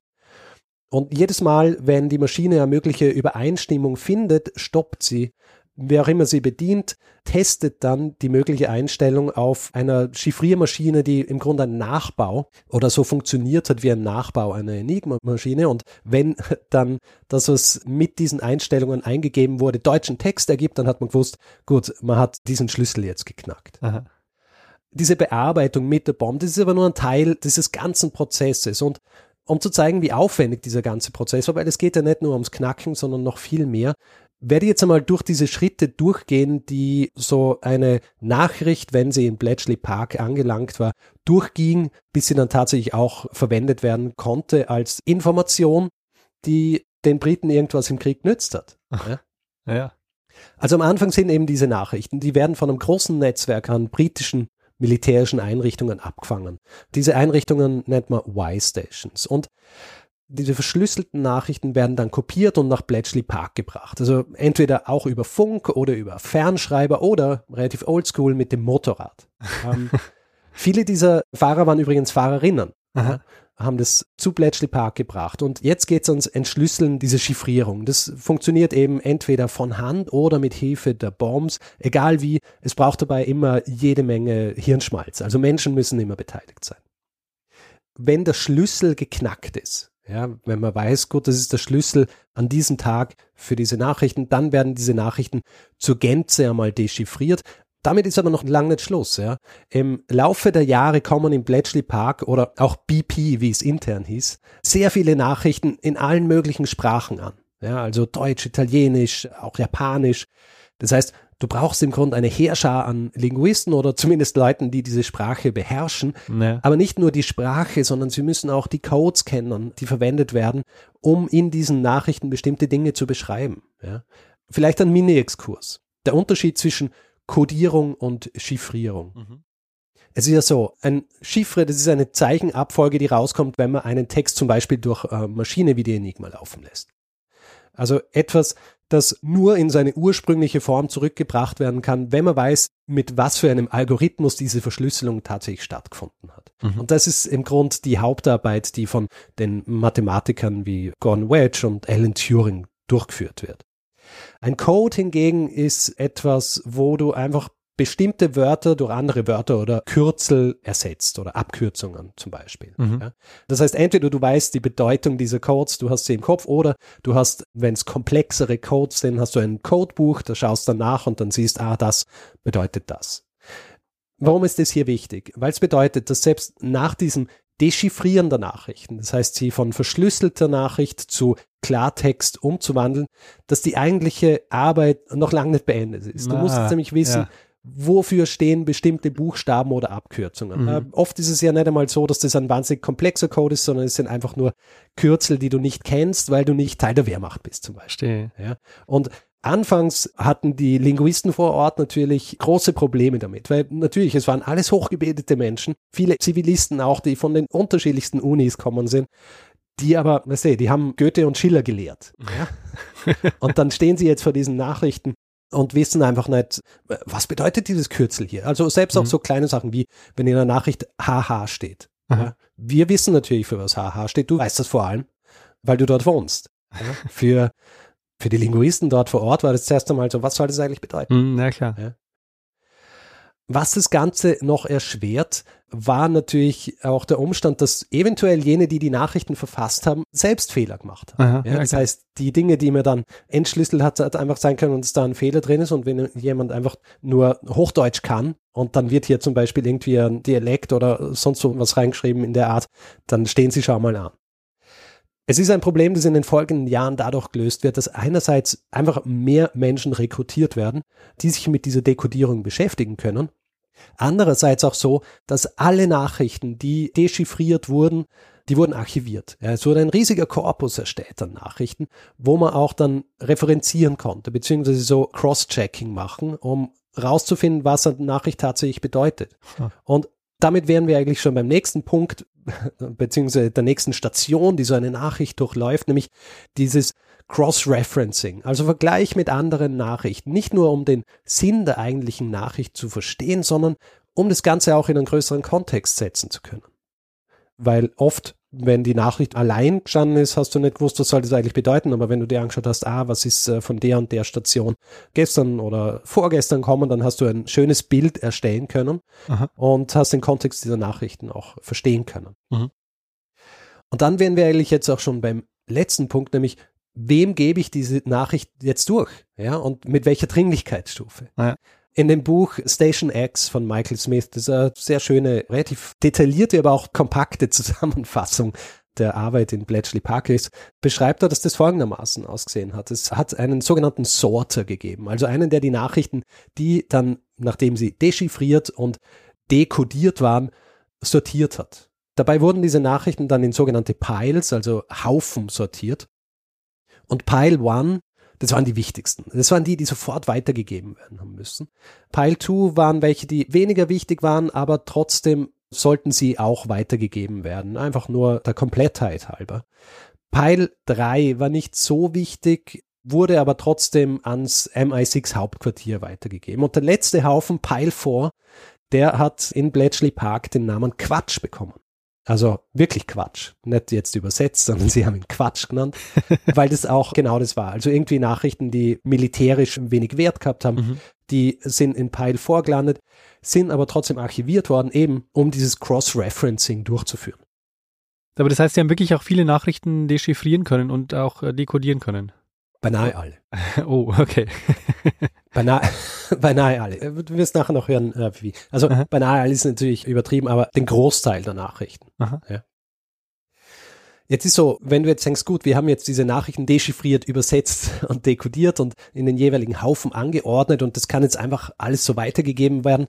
S1: Und jedes Mal, wenn die Maschine eine mögliche Übereinstimmung findet, stoppt sie. Wer auch immer sie bedient, testet dann die mögliche Einstellung auf einer Chiffriermaschine, die im Grunde ein Nachbau oder so funktioniert hat wie ein Nachbau einer Enigma-Maschine. Und wenn dann das, was mit diesen Einstellungen eingegeben wurde, deutschen Text ergibt, dann hat man gewusst, gut, man hat diesen Schlüssel jetzt geknackt
S2: Aha.
S1: diese Bearbeitung mit der Bombe, das ist aber nur ein Teil dieses ganzen Prozesses. Und um zu zeigen, wie aufwendig dieser ganze Prozess war, weil es geht ja nicht nur ums Knacken, sondern noch viel mehr, werde ich jetzt einmal durch diese Schritte durchgehen, die so eine Nachricht, wenn sie in Bletchley Park angelangt war, durchging, bis sie dann tatsächlich auch verwendet werden konnte als Information, die den Briten irgendwas im Krieg nützt hat. Ja?
S2: Ja, ja.
S1: Also am Anfang sind eben diese Nachrichten, die werden von einem großen Netzwerk an britischen militärischen Einrichtungen abgefangen. Diese Einrichtungen nennt man Y-Stations. Und diese verschlüsselten Nachrichten werden dann kopiert und nach Bletchley Park gebracht. Also entweder auch über Funk oder über Fernschreiber oder relativ oldschool mit dem Motorrad. ähm, viele dieser Fahrer waren übrigens Fahrerinnen
S2: Aha.
S1: haben das zu Bletchley Park gebracht. Und jetzt geht es ans Entschlüsseln dieser Chiffrierung. Das funktioniert eben entweder von Hand oder mit Hilfe der Bombs. Egal wie, es braucht dabei immer jede Menge Hirnschmalz. Also Menschen müssen immer beteiligt sein. Wenn der Schlüssel geknackt ist, ja, wenn man weiß, gut, das ist der Schlüssel an diesem Tag für diese Nachrichten, dann werden diese Nachrichten zur Gänze einmal dechiffriert. Damit ist aber noch lang nicht Schluss. Ja. Im Laufe der Jahre kommen im Bletchley Park oder auch BP, wie es intern hieß, sehr viele Nachrichten in allen möglichen Sprachen an. Ja, also Deutsch, Italienisch, auch Japanisch. Das heißt, du brauchst im Grunde eine Heerschar an Linguisten oder zumindest Leuten, die diese Sprache beherrschen.
S2: Ja.
S1: Aber nicht nur die Sprache, sondern sie müssen auch die Codes kennen, die verwendet werden, um in diesen Nachrichten bestimmte Dinge zu beschreiben. Ja. Vielleicht ein Mini-Exkurs. Der Unterschied zwischen Codierung und Chiffrierung.
S2: Mhm.
S1: Es ist ja so, ein Chiffre, das ist eine Zeichenabfolge, die rauskommt, wenn man einen Text zum Beispiel durch äh, Maschine wie die Enigma laufen lässt. Also etwas, das nur in seine ursprüngliche Form zurückgebracht werden kann, wenn man weiß, mit was für einem Algorithmus diese Verschlüsselung tatsächlich stattgefunden hat.
S2: Mhm.
S1: Und das ist im Grund die Hauptarbeit, die von den Mathematikern wie Gordon Wedge und Alan Turing durchgeführt wird. Ein Code hingegen ist etwas, wo du einfach bestimmte Wörter durch andere Wörter oder Kürzel ersetzt oder Abkürzungen zum Beispiel.
S2: Mhm.
S1: Ja. Das heißt, entweder du weißt die Bedeutung dieser Codes, du hast sie im Kopf, oder du hast, wenn es komplexere Codes sind, hast du ein Codebuch, da schaust dann nach und dann siehst, ah, das bedeutet das. Warum ist das hier wichtig? Weil es bedeutet, dass selbst nach diesem Dechiffrieren der Nachrichten, das heißt, sie von verschlüsselter Nachricht zu Klartext umzuwandeln, dass die eigentliche Arbeit noch lange nicht beendet ist. Du musst
S2: Ah,
S1: jetzt nämlich wissen,
S2: ja.
S1: Wofür stehen bestimmte Buchstaben oder Abkürzungen.
S2: Mhm.
S1: Äh, oft ist es ja nicht einmal so, dass das ein wahnsinnig komplexer Code ist, sondern es sind einfach nur Kürzel, die du nicht kennst, weil du nicht Teil der Wehrmacht bist zum Beispiel. Ja? Und anfangs hatten die Linguisten vor Ort natürlich große Probleme damit, weil natürlich, es waren alles hochgebildete Menschen, viele Zivilisten auch, die von den unterschiedlichsten Unis kommen sind, die aber, weißt du, die haben Goethe und Schiller gelehrt. Ja? und dann stehen sie jetzt vor diesen Nachrichten und wissen einfach nicht, was bedeutet dieses Kürzel hier? Also selbst auch
S2: Mhm.
S1: so kleine Sachen wie, wenn in der Nachricht HH steht. Ja? Wir wissen natürlich, für was HH steht. Du weißt das vor allem, weil du dort wohnst. Ja? Für, für die Linguisten dort vor Ort war das zuerst einmal so, was soll das eigentlich bedeuten?
S2: Hm, na klar.
S1: Was das Ganze noch erschwert, war natürlich auch der Umstand, dass eventuell jene, die die Nachrichten verfasst haben, selbst Fehler gemacht haben.
S2: Aha,
S1: Ja, das
S2: klar.
S1: heißt, die Dinge, die man dann entschlüsselt hat, hat einfach sein können, dass da ein Fehler drin ist und wenn jemand einfach nur Hochdeutsch kann und dann wird hier zum Beispiel irgendwie ein Dialekt oder sonst so was reingeschrieben in der Art, dann stehen sie schon mal an. Es ist ein Problem, das in den folgenden Jahren dadurch gelöst wird, dass einerseits einfach mehr Menschen rekrutiert werden, die sich mit dieser Dekodierung beschäftigen können. Andererseits auch so, dass alle Nachrichten, die dechiffriert wurden, die wurden archiviert. Es wurde ein riesiger Korpus erstellt an Nachrichten, wo man auch dann referenzieren konnte, beziehungsweise so Cross-Checking machen, um rauszufinden, was eine Nachricht tatsächlich bedeutet. Und damit wären wir eigentlich schon beim nächsten Punkt, beziehungsweise der nächsten Station, die so eine Nachricht durchläuft, nämlich dieses Cross-Referencing, also Vergleich mit anderen Nachrichten, nicht nur um den Sinn der eigentlichen Nachricht zu verstehen, sondern um das Ganze auch in einen größeren Kontext setzen zu können. Weil oft, wenn die Nachricht allein gestanden ist, hast du nicht gewusst, was soll das eigentlich bedeuten, aber wenn du dir angeschaut hast, ah, was ist äh, von der und der Station gestern oder vorgestern kommen, dann hast du ein schönes Bild erstellen können
S2: Aha.
S1: und hast den Kontext dieser Nachrichten auch verstehen können.
S2: Mhm.
S1: Und dann wären wir eigentlich jetzt auch schon beim letzten Punkt, nämlich wem gebe ich diese Nachricht jetzt durch? Ja, und mit welcher Dringlichkeitsstufe?
S2: Ja.
S1: In dem Buch Station X von Michael Smith, das ist eine sehr schöne, relativ detaillierte, aber auch kompakte Zusammenfassung der Arbeit in Bletchley Park ist, beschreibt er, dass das folgendermaßen ausgesehen hat. Es hat einen sogenannten Sorter gegeben, also einen, der die Nachrichten, die dann, nachdem sie dechiffriert und dekodiert waren, sortiert hat. Dabei wurden diese Nachrichten dann in sogenannte Piles, also Haufen sortiert. Und Pile 1, das waren die wichtigsten. Das waren die, die sofort weitergegeben werden haben müssen. Pile 2 waren welche, die weniger wichtig waren, aber trotzdem sollten sie auch weitergegeben werden. Einfach nur der Komplettheit halber. Pile 3 war nicht so wichtig, wurde aber trotzdem ans MI6 Hauptquartier weitergegeben. Und der letzte Haufen, Pile 4, der hat in Bletchley Park den Namen Quatsch bekommen. Also wirklich Quatsch. Nicht jetzt übersetzt, sondern sie haben ihn Quatsch genannt, weil das auch genau das war. Also irgendwie Nachrichten, die militärisch wenig Wert gehabt haben,
S2: Mhm.
S1: die sind in Pile vorgelandet, sind aber trotzdem archiviert worden, eben um dieses Cross-Referencing durchzuführen.
S2: Aber das heißt, sie haben wirklich auch viele Nachrichten dechiffrieren können und auch äh, dekodieren können.
S1: Beinahe alle.
S2: Oh, okay.
S1: Beinahe, beinahe alle. Äh, Du wirst nachher noch hören, äh, wie. Also
S2: Aha.
S1: beinahe alle ist natürlich übertrieben, aber den Großteil der Nachrichten. Ja. Jetzt ist so, wenn du jetzt denkst, gut, wir haben jetzt diese Nachrichten dechiffriert, übersetzt und dekodiert und in den jeweiligen Haufen angeordnet und das kann jetzt einfach alles so weitergegeben werden,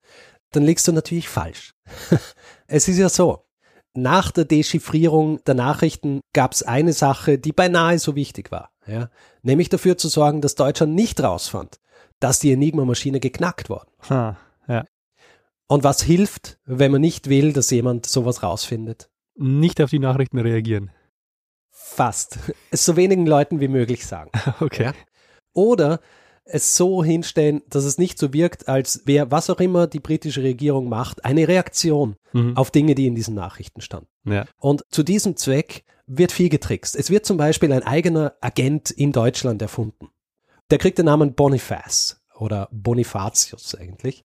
S1: dann liegst du natürlich falsch. es ist ja so, nach der Dechiffrierung der Nachrichten gab es eine Sache, die beinahe so wichtig war, ja? nämlich dafür zu sorgen, dass Deutschland nicht rausfand, dass die Enigma-Maschine geknackt worden.
S2: Ha, ja.
S1: Und was hilft, wenn man nicht will, dass jemand sowas rausfindet?
S2: Nicht auf die Nachrichten reagieren.
S1: Fast. Es so wenigen Leuten wie möglich sagen.
S2: Okay.
S1: Oder es so hinstellen, dass es nicht so wirkt, als wäre, was auch immer die britische Regierung macht, eine Reaktion
S2: Mhm.
S1: auf Dinge, die in diesen Nachrichten standen.
S2: Ja.
S1: Und zu diesem Zweck wird viel getrickst. Es wird zum Beispiel ein eigener Agent in Deutschland erfunden. Der kriegt den Namen Boniface oder Bonifatius eigentlich.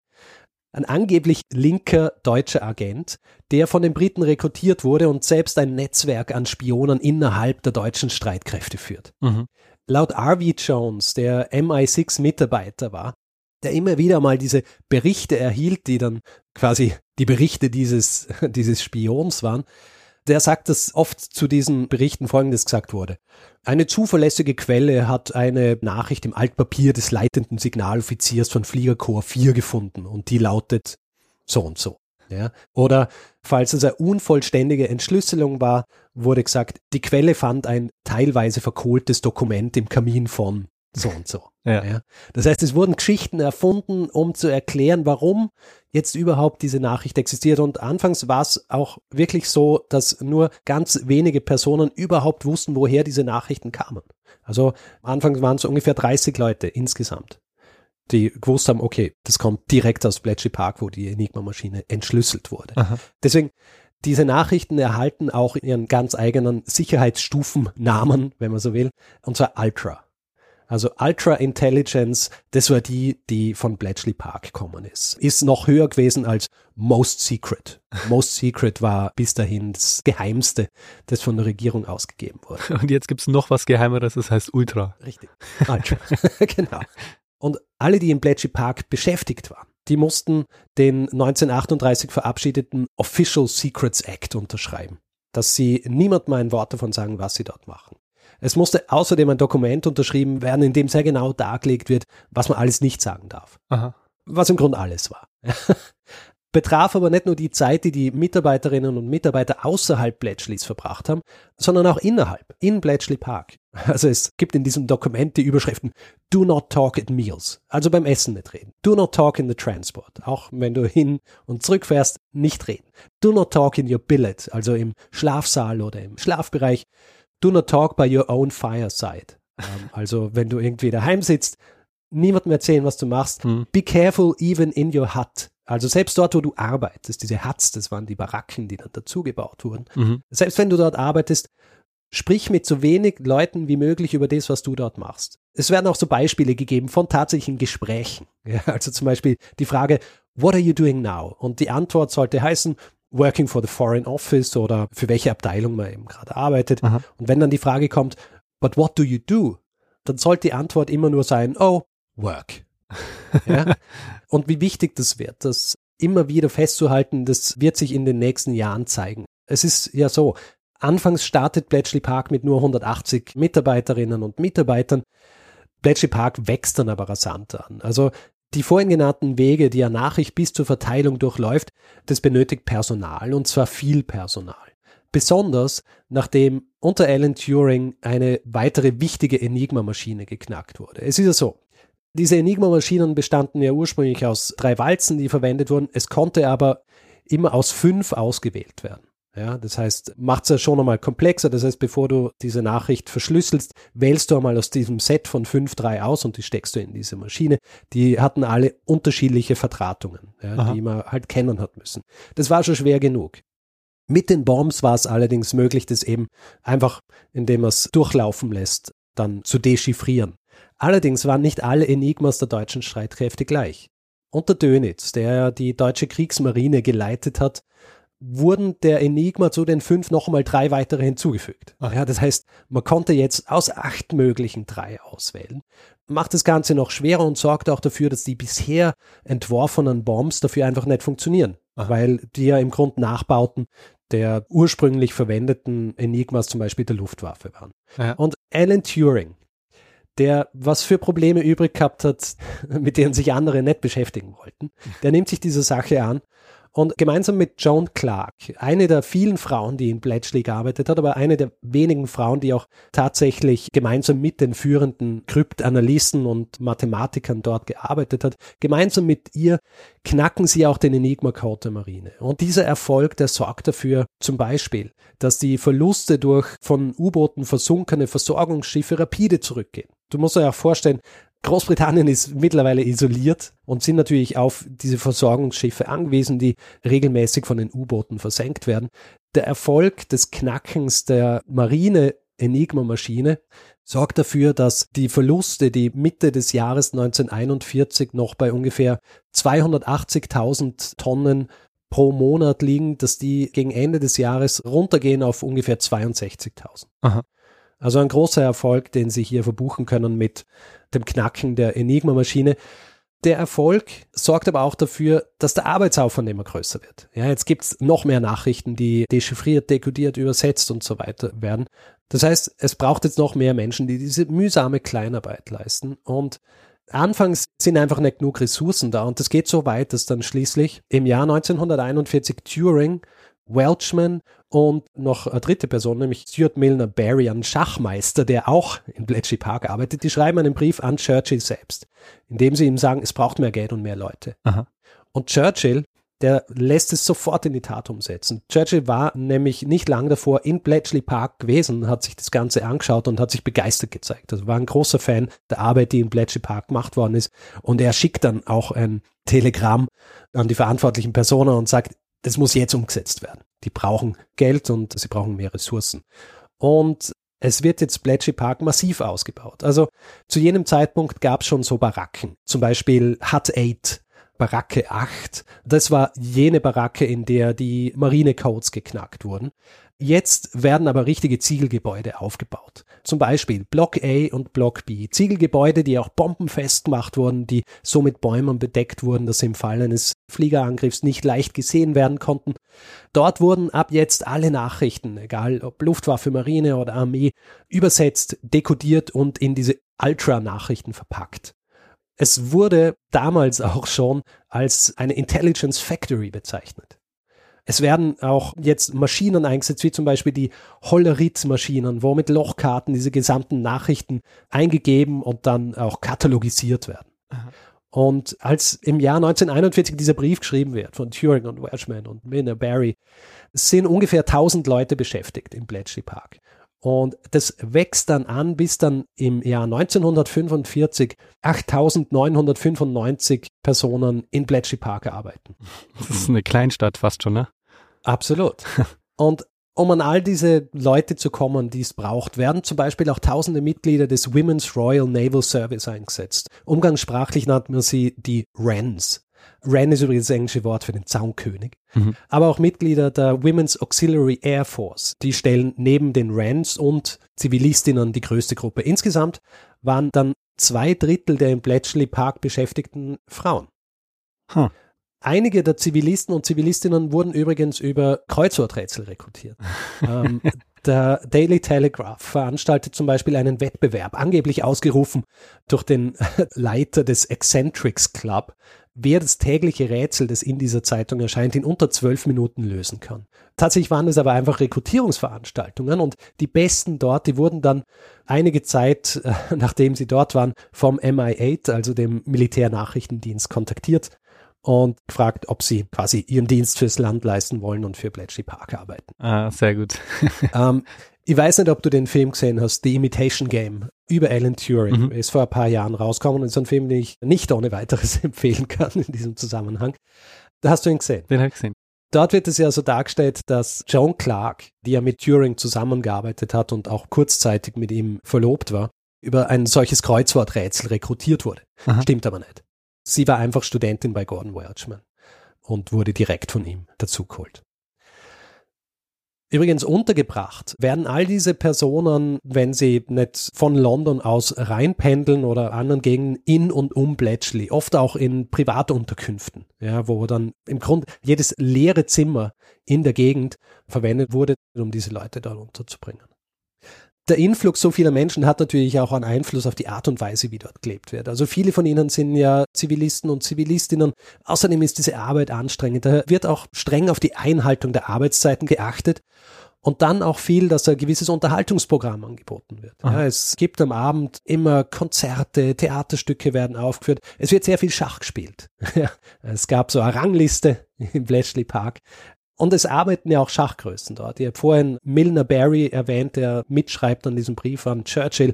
S1: Ein angeblich linker deutscher Agent, der von den Briten rekrutiert wurde und selbst ein Netzwerk an Spionen innerhalb der deutschen Streitkräfte führt. Mhm. Laut R.V. Jones, der MI6-Mitarbeiter war, der immer wieder mal diese Berichte erhielt, die dann quasi die Berichte dieses, dieses Spions waren, der sagt, dass oft zu diesen Berichten Folgendes gesagt wurde. Eine zuverlässige Quelle hat eine Nachricht im Altpapier des leitenden Signaloffiziers von Fliegerkorps 4 gefunden und die lautet so und so. Ja? Oder falls es eine unvollständige Entschlüsselung war, wurde gesagt, die Quelle fand ein teilweise verkohltes Dokument im Kamin von so und so. Ja. ja. Das heißt, es wurden Geschichten erfunden, um zu erklären, warum jetzt überhaupt diese Nachricht existiert. Und anfangs war es auch wirklich so, dass nur ganz wenige Personen überhaupt wussten, woher diese Nachrichten kamen. Also anfangs waren es ungefähr 30 Leute insgesamt die gewusst haben, okay, das kommt direkt aus Bletchley Park, wo die Enigma-Maschine entschlüsselt wurde. Aha. Deswegen, diese Nachrichten erhalten auch ihren ganz eigenen Sicherheitsstufennamen, wenn man so will, und zwar Ultra. Also Ultra Intelligence, das war die, die von Bletchley Park gekommen ist. Ist noch höher gewesen als Most Secret. Most Secret war bis dahin das Geheimste, das von der Regierung ausgegeben wurde.
S2: Und jetzt gibt's noch was Geheimeres, das heißt Ultra.
S1: Richtig. Ultra. genau. Und alle, die in Bletchley Park beschäftigt waren, die mussten den 1938 verabschiedeten Official Secrets Act unterschreiben, dass sie niemand mal ein Wort davon sagen, was sie dort machen. Es musste außerdem ein Dokument unterschrieben werden, in dem sehr genau dargelegt wird, was man alles nicht sagen darf. Aha. Was im Grunde alles war. betraf aber nicht nur die Zeit, die die Mitarbeiterinnen und Mitarbeiter außerhalb Bletchleys verbracht haben, sondern auch innerhalb, in Bletchley Park. Also es gibt in diesem Dokument die Überschriften Do not talk at meals, also beim Essen nicht reden. Do not talk in the transport, auch wenn du hin und zurück fährst, nicht reden. Do not talk in your billet, also im Schlafsaal oder im Schlafbereich. Do not talk by your own fireside. Ähm, also wenn du irgendwie daheim sitzt, niemandem erzählen, was du machst. Hm. Be careful even in your hut. Also selbst dort, wo du arbeitest, diese Huts, das waren die Baracken, die dann dazugebaut wurden. Mhm. Selbst wenn du dort arbeitest, sprich mit so wenig Leuten wie möglich über das, was du dort machst. Es werden auch so Beispiele gegeben von tatsächlichen Gesprächen. Ja, also zum Beispiel die Frage, what are you doing now? Und die Antwort sollte heißen, working for the foreign office oder für welche Abteilung man eben gerade arbeitet. Aha. Und wenn dann die Frage kommt, but what do you do? Dann sollte die Antwort immer nur sein, oh, work. Ja? Und wie wichtig das wird, das immer wieder festzuhalten, das wird sich in den nächsten Jahren zeigen. Es ist ja so, anfangs startet Bletchley Park mit nur 180 Mitarbeiterinnen und Mitarbeitern. Bletchley Park wächst dann aber rasant an. Also die vorhin genannten Wege, die eine Nachricht bis zur Verteilung durchläuft, das benötigt Personal und zwar viel Personal. Besonders nachdem unter Alan Turing eine weitere wichtige Enigma-Maschine geknackt wurde. Es ist ja so, diese Enigma-Maschinen bestanden ja ursprünglich aus drei Walzen, die verwendet wurden. Es konnte aber immer aus fünf ausgewählt werden. Ja, das heißt, macht es ja schon einmal komplexer. Das heißt, bevor du diese Nachricht verschlüsselst, wählst du einmal aus diesem Set von fünf drei aus und die steckst du in diese Maschine. Die hatten alle unterschiedliche Vertratungen, ja, die man halt kennen hat müssen. Das war schon schwer genug. Mit den Bombs war es allerdings möglich, das eben einfach, indem man es durchlaufen lässt, dann zu dechiffrieren. Allerdings waren nicht alle Enigmas der deutschen Streitkräfte gleich. Unter Dönitz, der die deutsche Kriegsmarine geleitet hat, wurden der Enigma zu den fünf nochmal drei weitere hinzugefügt. Ach. Ja, das heißt, man konnte jetzt aus acht möglichen drei auswählen. Macht das Ganze noch schwerer und sorgt auch dafür, dass die bisher entworfenen Bombs dafür einfach nicht funktionieren, Ach. weil die ja im Grunde Nachbauten der ursprünglich verwendeten Enigmas zum Beispiel der Luftwaffe waren. Ja. Und Alan Turing, der was für Probleme übrig gehabt hat, mit denen sich andere nicht beschäftigen wollten. Der nimmt sich dieser Sache an und gemeinsam mit Joan Clark, eine der vielen Frauen, die in Bletchley gearbeitet hat, aber eine der wenigen Frauen, die auch tatsächlich gemeinsam mit den führenden Kryptanalysten und Mathematikern dort gearbeitet hat, gemeinsam mit ihr knacken sie auch den Enigma-Code der Marine. Und dieser Erfolg, der sorgt dafür zum Beispiel, dass die Verluste durch von U-Booten versunkene Versorgungsschiffe rapide zurückgehen. Du musst dir auch vorstellen, Großbritannien ist mittlerweile isoliert und sind natürlich auf diese Versorgungsschiffe angewiesen, die regelmäßig von den U-Booten versenkt werden. Der Erfolg des Knackens der Marine Enigma-Maschine sorgt dafür, dass die Verluste, die Mitte des Jahres 1941 noch bei ungefähr 280.000 Tonnen pro Monat liegen, dass die gegen Ende des Jahres runtergehen auf ungefähr 62.000. Also ein großer Erfolg, den sie hier verbuchen können mit dem Knacken der Enigma-Maschine. Der Erfolg sorgt aber auch dafür, dass der Arbeitsaufwand immer größer wird. Ja, jetzt gibt's noch mehr Nachrichten, die dechiffriert, dekodiert, übersetzt und so weiter werden. Das heißt, es braucht jetzt noch mehr Menschen, die diese mühsame Kleinarbeit leisten. Und anfangs sind einfach nicht genug Ressourcen da. Und das geht so weit, dass dann schließlich im Jahr 1941 Turing Welchman und noch eine dritte Person, nämlich Stuart Milner Barry, ein Schachmeister, der auch in Bletchley Park arbeitet, die schreiben einen Brief an Churchill selbst, in dem sie ihm sagen, es braucht mehr Geld und mehr Leute. Aha. Und Churchill, der lässt es sofort in die Tat umsetzen. Churchill war nämlich nicht lang davor in Bletchley Park gewesen, hat sich das Ganze angeschaut und hat sich begeistert gezeigt. Also war ein großer Fan der Arbeit, die in Bletchley Park gemacht worden ist. Und er schickt dann auch ein Telegramm an die verantwortlichen Personen und sagt, das muss jetzt umgesetzt werden. Die brauchen Geld und sie brauchen mehr Ressourcen. Und es wird jetzt Bletchley Park massiv ausgebaut. Also zu jenem Zeitpunkt gab es schon so Baracken. Zum Beispiel Hut 8, Baracke 8. Das war jene Baracke, in der die Marinecodes geknackt wurden. Jetzt werden aber richtige Ziegelgebäude aufgebaut. Zum Beispiel Block A und Block B. Ziegelgebäude, die auch bombenfest gemacht wurden, die so mit Bäumen bedeckt wurden, dass sie im Fall eines Fliegerangriffs nicht leicht gesehen werden konnten. Dort wurden ab jetzt alle Nachrichten, egal ob Luftwaffe, Marine oder Armee, übersetzt, dekodiert und in diese Ultra-Nachrichten verpackt. Es wurde damals auch schon als eine Intelligence Factory bezeichnet. Es werden auch jetzt Maschinen eingesetzt, wie zum Beispiel die Hollerit-Maschinen, wo mit Lochkarten diese gesamten Nachrichten eingegeben und dann auch katalogisiert werden. Aha. Und als im Jahr 1941 dieser Brief geschrieben wird von Turing und Welchman und Minna Barry, sind ungefähr 1000 Leute beschäftigt im Bletchley Park. Und das wächst dann an, bis dann im Jahr 1945 8995 Personen in Bletchley Park arbeiten.
S2: Das ist eine Kleinstadt fast schon, ne?
S1: Absolut. Und um an all diese Leute zu kommen, die es braucht, werden zum Beispiel auch tausende Mitglieder des Women's Royal Naval Service eingesetzt. Umgangssprachlich nennt man sie die Wrens. Wren ist übrigens das englische Wort für den Zaunkönig. Mhm. Aber auch Mitglieder der Women's Auxiliary Air Force. Die stellen neben den Wrens und Zivilistinnen die größte Gruppe. Insgesamt waren dann zwei Drittel der im Bletchley Park beschäftigten Frauen. Huh. Einige der Zivilisten und Zivilistinnen wurden übrigens über Kreuzworträtsel rekrutiert. ähm, der Daily Telegraph veranstaltet zum Beispiel einen Wettbewerb, angeblich ausgerufen durch den Leiter des Eccentrics Club, wer das tägliche Rätsel, das in dieser Zeitung erscheint, in unter zwölf Minuten lösen kann. Tatsächlich waren es aber einfach Rekrutierungsveranstaltungen und die Besten dort, die wurden dann einige Zeit, nachdem sie dort waren, vom MI8, also dem Militärnachrichtendienst, kontaktiert und gefragt, ob sie quasi ihren Dienst fürs Land leisten wollen und für Bletchley Park arbeiten.
S2: Ah, sehr gut.
S1: ähm, ich weiß nicht, ob du den Film gesehen hast, The Imitation Game über Alan Turing. Mhm. Ist vor ein paar Jahren rausgekommen und ist ein Film, den ich nicht ohne weiteres empfehlen kann in diesem Zusammenhang. Da hast du ihn gesehen.
S2: Den habe ich gesehen.
S1: Dort wird es ja so dargestellt, dass Joan Clark, die ja mit Turing zusammengearbeitet hat und auch kurzzeitig mit ihm verlobt war, über ein solches Kreuzworträtsel rekrutiert wurde. Aha. Stimmt aber nicht. Sie war einfach Studentin bei Gordon Welchman und wurde direkt von ihm dazugeholt. Übrigens untergebracht werden all diese Personen, wenn sie nicht von London aus reinpendeln oder anderen Gegenden in und um Bletchley, oft auch in Privatunterkünften, ja, wo dann im Grunde jedes leere Zimmer in der Gegend verwendet wurde, um diese Leute dort unterzubringen der Influx so vieler Menschen hat natürlich auch einen Einfluss auf die Art und Weise, wie dort gelebt wird. Also viele von ihnen sind ja Zivilisten und Zivilistinnen. Außerdem ist diese Arbeit anstrengend. Da wird auch streng auf die Einhaltung der Arbeitszeiten geachtet. Und dann auch viel, dass ein gewisses Unterhaltungsprogramm angeboten wird. Ja, es gibt am Abend immer Konzerte, Theaterstücke werden aufgeführt. Es wird sehr viel Schach gespielt. es gab so eine Rangliste im Bletchley Park Und es arbeiten ja auch Schachgrößen dort. Ich habe vorhin Milner Barry erwähnt, der mitschreibt an diesem Brief an Churchill.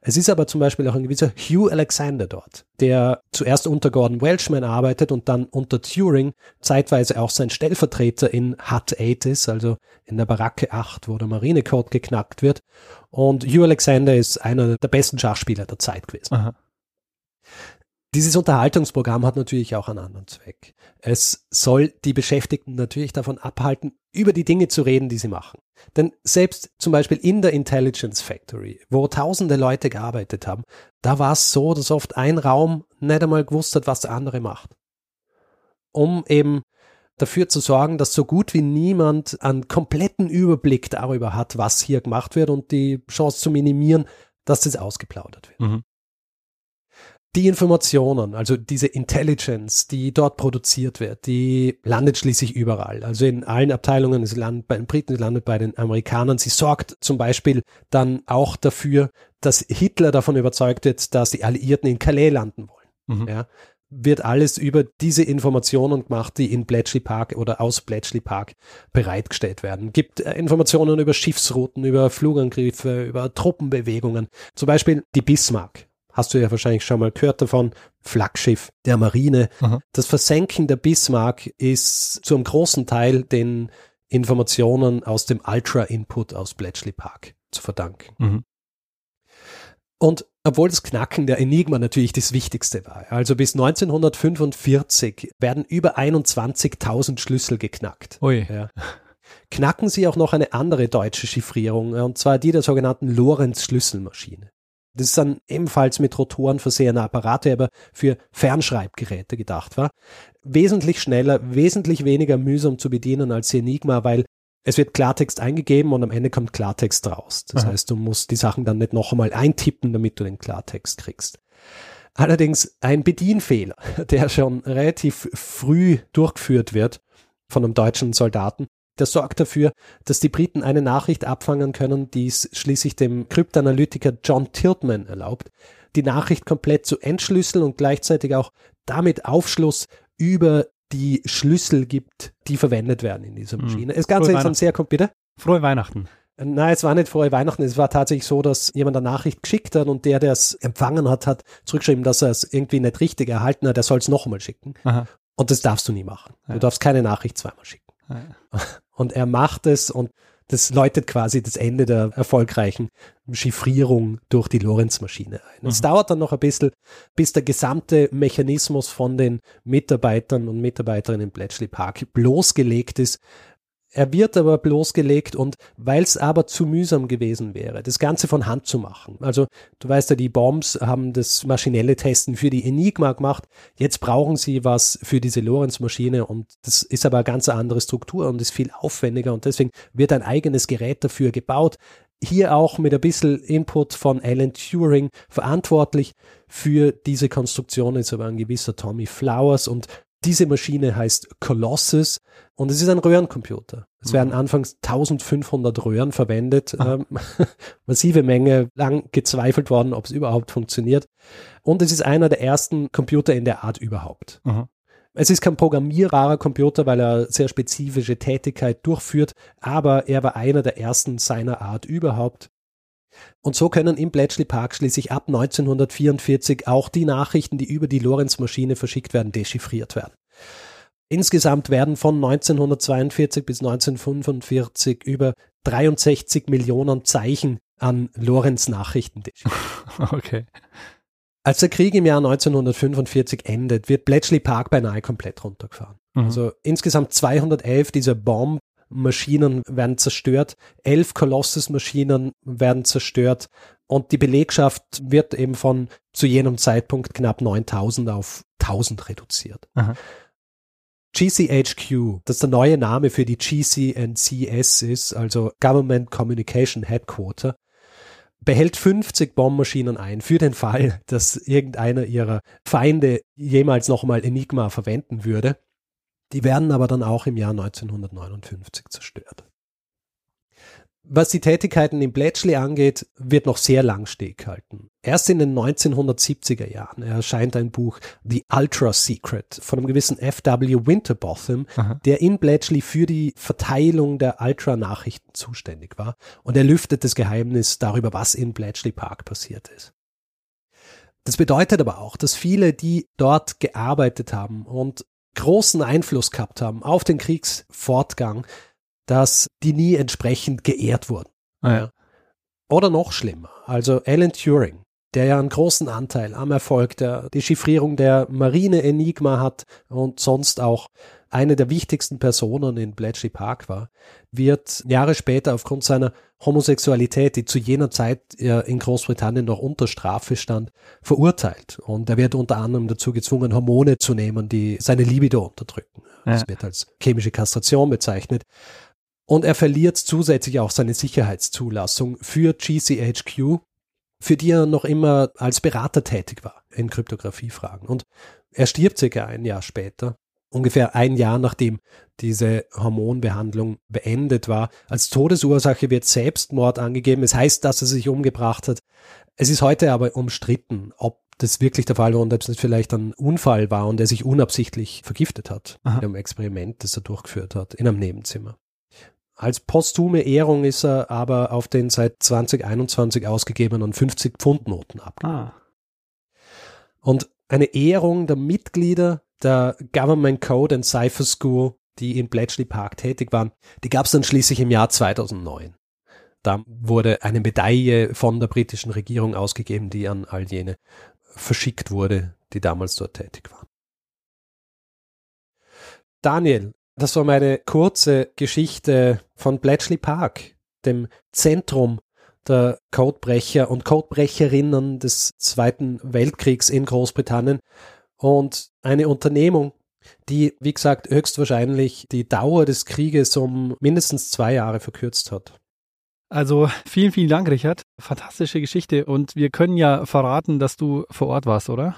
S1: Es ist aber zum Beispiel auch ein gewisser Hugh Alexander dort, der zuerst unter Gordon Welchman arbeitet und dann unter Turing zeitweise auch sein Stellvertreter in Hut 8 ist, also in der Baracke 8, wo der Marinecode geknackt wird. Und Hugh Alexander ist einer der besten Schachspieler der Zeit gewesen. Aha. Dieses Unterhaltungsprogramm hat natürlich auch einen anderen Zweck. Es soll die Beschäftigten natürlich davon abhalten, über die Dinge zu reden, die sie machen. Denn selbst zum Beispiel in der Intelligence Factory, wo tausende Leute gearbeitet haben, da war es so, dass oft ein Raum nicht einmal gewusst hat, was der andere macht. Um eben dafür zu sorgen, dass so gut wie niemand einen kompletten Überblick darüber hat, was hier gemacht wird und die Chance zu minimieren, dass das ausgeplaudert wird. Mhm die Informationen, also diese Intelligence, die dort produziert wird, die landet schließlich überall. Also in allen Abteilungen, es landet bei den Briten, es landet bei den Amerikanern. Sie sorgt zum Beispiel dann auch dafür, dass Hitler davon überzeugt wird, dass die Alliierten in Calais landen wollen. Mhm. Ja, wird alles über diese Informationen gemacht, die in Bletchley Park oder aus Bletchley Park bereitgestellt werden. Gibt äh, Informationen über Schiffsrouten, über Flugangriffe, über Truppenbewegungen. Zum Beispiel die Bismarck hast du ja wahrscheinlich schon mal gehört davon, Flaggschiff der Marine. Aha. Das Versenken der Bismarck ist zu einem großen Teil den Informationen aus dem Ultra-Input aus Bletchley Park zu verdanken. Mhm. Und obwohl das Knacken der Enigma natürlich das Wichtigste war, also bis 1945 werden über 21.000 Schlüssel geknackt. Ja. Knacken sie auch noch eine andere deutsche Chiffrierung, und zwar die der sogenannten Lorenz-Schlüsselmaschine. Das ist dann ebenfalls mit Rotoren versehene Apparate, aber für Fernschreibgeräte gedacht war. Wesentlich schneller, wesentlich weniger mühsam zu bedienen als die Enigma, weil es wird Klartext eingegeben und am Ende kommt Klartext raus. Das Aha. heißt, du musst die Sachen dann nicht noch einmal eintippen, damit du den Klartext kriegst. Allerdings ein Bedienfehler, der schon relativ früh durchgeführt wird von einem deutschen Soldaten, das sorgt dafür, dass die Briten eine Nachricht abfangen können, die es schließlich dem Kryptanalytiker John Tiltman erlaubt, die Nachricht komplett zu entschlüsseln und gleichzeitig auch damit Aufschluss über die Schlüssel gibt, die verwendet werden in dieser hm. Maschine. Mhm. Das Ganze ist dann sehr bitte?
S2: Frohe Weihnachten.
S1: Nein, es war nicht frohe Weihnachten. Es war tatsächlich so, dass jemand eine Nachricht geschickt hat und der, der es empfangen hat, hat zurückgeschrieben, dass er es irgendwie nicht richtig erhalten hat. Er soll es nochmal schicken. Aha. Und das darfst du nie machen. Du darfst keine Nachricht zweimal schicken. Und er macht es und das läutet quasi das Ende der erfolgreichen Chiffrierung durch die Lorenz-Maschine ein. Es mhm. dauert dann noch ein bisschen, bis der gesamte Mechanismus von den Mitarbeitern und Mitarbeiterinnen im Bletchley Park bloßgelegt ist, er wird aber bloßgelegt und weil es aber zu mühsam gewesen wäre, das Ganze von Hand zu machen. Also du weißt ja, die Bombs haben das maschinelle Testen für die Enigma gemacht. Jetzt brauchen sie was für diese Lorenz-Maschine und das ist aber eine ganz andere Struktur und ist viel aufwendiger und deswegen wird ein eigenes Gerät dafür gebaut. Hier auch mit ein bisschen Input von Alan Turing verantwortlich für diese Konstruktion ist aber ein gewisser Tommy Flowers und diese Maschine heißt Colossus und es ist ein Röhrencomputer. Es mhm. werden anfangs 1500 Röhren verwendet. Ähm, massive Menge, lang gezweifelt worden, ob es überhaupt funktioniert. Und es ist einer der ersten Computer in der Art überhaupt. Mhm. Es ist kein programmierbarer Computer, weil er sehr spezifische Tätigkeit durchführt, aber er war einer der ersten seiner Art überhaupt. Und so können im Bletchley Park schließlich ab 1944 auch die Nachrichten, die über die Lorenz-Maschine verschickt werden, dechiffriert werden. Insgesamt werden von 1942 bis 1945 über 63 Millionen Zeichen an Lorenz-Nachrichten dechiffriert. Okay. Als der Krieg im Jahr 1945 endet, wird Bletchley Park beinahe komplett runtergefahren. Mhm. Also insgesamt 211 dieser Bomben Maschinen werden zerstört, elf Colossus-Maschinen werden zerstört und die Belegschaft wird eben von zu jenem Zeitpunkt knapp 9000 auf 1000 reduziert. Aha. GCHQ, das der neue Name für die GCNCS ist, also Government Communication Headquarter, behält 50 Bombmaschinen ein für den Fall, dass irgendeiner ihrer Feinde jemals nochmal Enigma verwenden würde. Die werden aber dann auch im Jahr 1959 zerstört. was die Tätigkeiten in Bletchley angeht, wird noch sehr lang Steg halten. Erst in den 1970er Jahren erscheint ein Buch The Ultra Secret von einem gewissen F.W. Winterbotham, Aha. der in Bletchley für die Verteilung der Ultra-Nachrichten zuständig war. Und er lüftet das Geheimnis darüber, was in Bletchley Park passiert ist. Das bedeutet aber auch, dass viele, die dort gearbeitet haben und großen Einfluss gehabt haben auf den Kriegsfortgang, dass die nie entsprechend geehrt wurden.
S2: Ah, ja.
S1: Oder noch schlimmer, also Alan Turing, der ja einen großen Anteil am Erfolg der Dechiffrierung der Marine Enigma hat und sonst auch eine der wichtigsten Personen in Bletchley Park war, wird Jahre später aufgrund seiner Homosexualität, die zu jener Zeit in Großbritannien noch unter Strafe stand, verurteilt. Und er wird unter anderem dazu gezwungen, Hormone zu nehmen, die seine Libido unterdrücken. Ja. Das wird als chemische Kastration bezeichnet. Und er verliert zusätzlich auch seine Sicherheitszulassung für GCHQ, für die er noch immer als Berater tätig war in Kryptographiefragen. Und er stirbt circa ein Jahr später, ungefähr ein Jahr nachdem diese Hormonbehandlung beendet war. Als Todesursache wird Selbstmord angegeben. Es heißt, dass er sich umgebracht hat. Es ist heute aber umstritten, ob das wirklich der Fall war und ob es vielleicht ein Unfall war und er sich unabsichtlich vergiftet hat Aha. mit einem Experiment, das er durchgeführt hat in einem Nebenzimmer. Als posthume Ehrung ist er aber auf den seit 2021 ausgegebenen 50-Pfund-Noten abgegangen. Ah. Und eine Ehrung der Mitglieder der Government Code and Cipher School, die in Bletchley Park tätig waren, die gab es dann schließlich im Jahr 2009. Da wurde eine Medaille von der britischen Regierung ausgegeben, die an all jene verschickt wurde, die damals dort tätig waren. Daniel, das war meine kurze Geschichte von Bletchley Park, dem Zentrum der Codebrecher und Codebrecherinnen des Zweiten Weltkriegs in Großbritannien und eine Unternehmung, die, wie gesagt, höchstwahrscheinlich die Dauer des Krieges um mindestens zwei Jahre verkürzt hat.
S2: Also vielen, vielen Dank, Richard. Fantastische Geschichte. Und wir können ja verraten, dass du vor Ort warst, oder?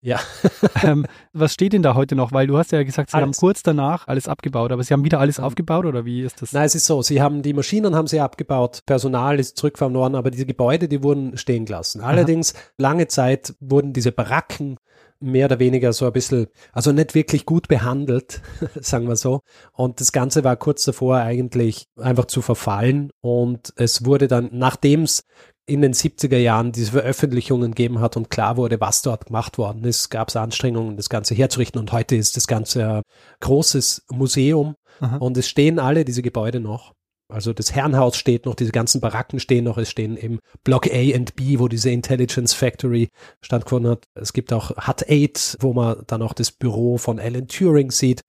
S1: Ja.
S2: ähm, was steht denn da heute noch? Weil du hast ja gesagt, sie alles. haben kurz danach alles abgebaut, aber sie haben wieder alles aufgebaut oder wie ist das?
S1: Nein, es ist so, sie haben die Maschinen haben sie abgebaut, Personal ist zurückgefahren worden, aber diese Gebäude, die wurden stehen gelassen. Allerdings Aha. lange Zeit wurden diese Baracken mehr oder weniger so ein bisschen, also nicht wirklich gut behandelt, sagen wir so. Und das Ganze war kurz davor eigentlich einfach zu verfallen. Und es wurde dann, nachdem es in den 70er Jahren diese Veröffentlichungen gegeben hat und klar wurde, was dort gemacht worden ist, gab es Anstrengungen, das Ganze herzurichten und heute ist das Ganze ein großes Museum Aha. und es stehen alle diese Gebäude noch. Also das Herrenhaus steht noch, diese ganzen Baracken stehen noch, es stehen eben Block A und B, wo diese Intelligence Factory stattgefunden hat. Es gibt auch Hut 8, wo man dann auch das Büro von Alan Turing sieht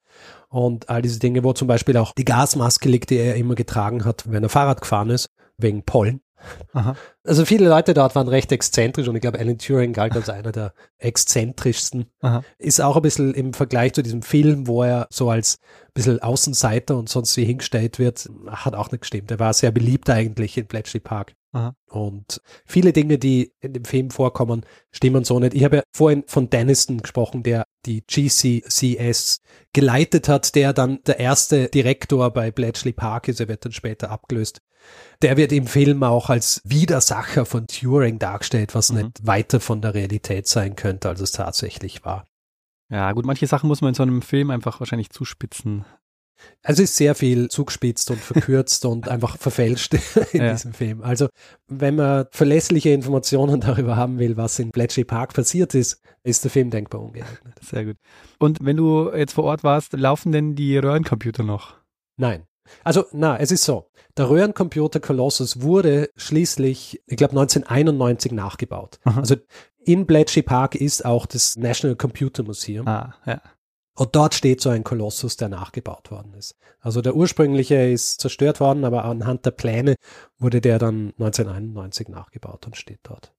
S1: und all diese Dinge, wo zum Beispiel auch die Gasmaske liegt, die er immer getragen hat, wenn er Fahrrad gefahren ist, wegen Pollen. Aha. Also viele Leute dort waren recht exzentrisch und ich glaube, Alan Turing galt als einer der exzentrischsten. Aha. Ist auch ein bisschen im Vergleich zu diesem Film, wo er so als ein bisschen Außenseiter und sonst wie hingestellt wird, hat auch nicht gestimmt. Er war sehr beliebt eigentlich in Bletchley Park. Aha. Und viele Dinge, die in dem Film vorkommen, stimmen so nicht. Ich habe ja vorhin von Denniston gesprochen, der die GCCS geleitet hat, der dann der erste Direktor bei Bletchley Park ist. Er wird dann später abgelöst. Der wird im Film auch als Widersacher von Turing dargestellt, was mhm. nicht weiter von der Realität sein könnte, als es tatsächlich war.
S2: Ja, gut, manche Sachen muss man in so einem Film einfach wahrscheinlich zuspitzen.
S1: Also ist sehr viel zugespitzt und verkürzt und einfach verfälscht in ja. diesem Film. Also wenn man verlässliche Informationen darüber haben will, was in Bletchley Park passiert ist, ist der Film denkbar ungeeignet.
S2: Sehr gut. Und wenn du jetzt vor Ort warst, laufen denn die Röhrencomputer noch?
S1: Nein. Also, na, es ist so. Der Röhrencomputer Colossus wurde schließlich, ich glaube, 1991 nachgebaut. Aha. Also in Bletchley Park ist auch das National Computer Museum.
S2: Ah, ja.
S1: Und dort steht so ein Kolossus, der nachgebaut worden ist. Also der ursprüngliche ist zerstört worden, aber anhand der Pläne wurde der dann 1991 nachgebaut und steht dort.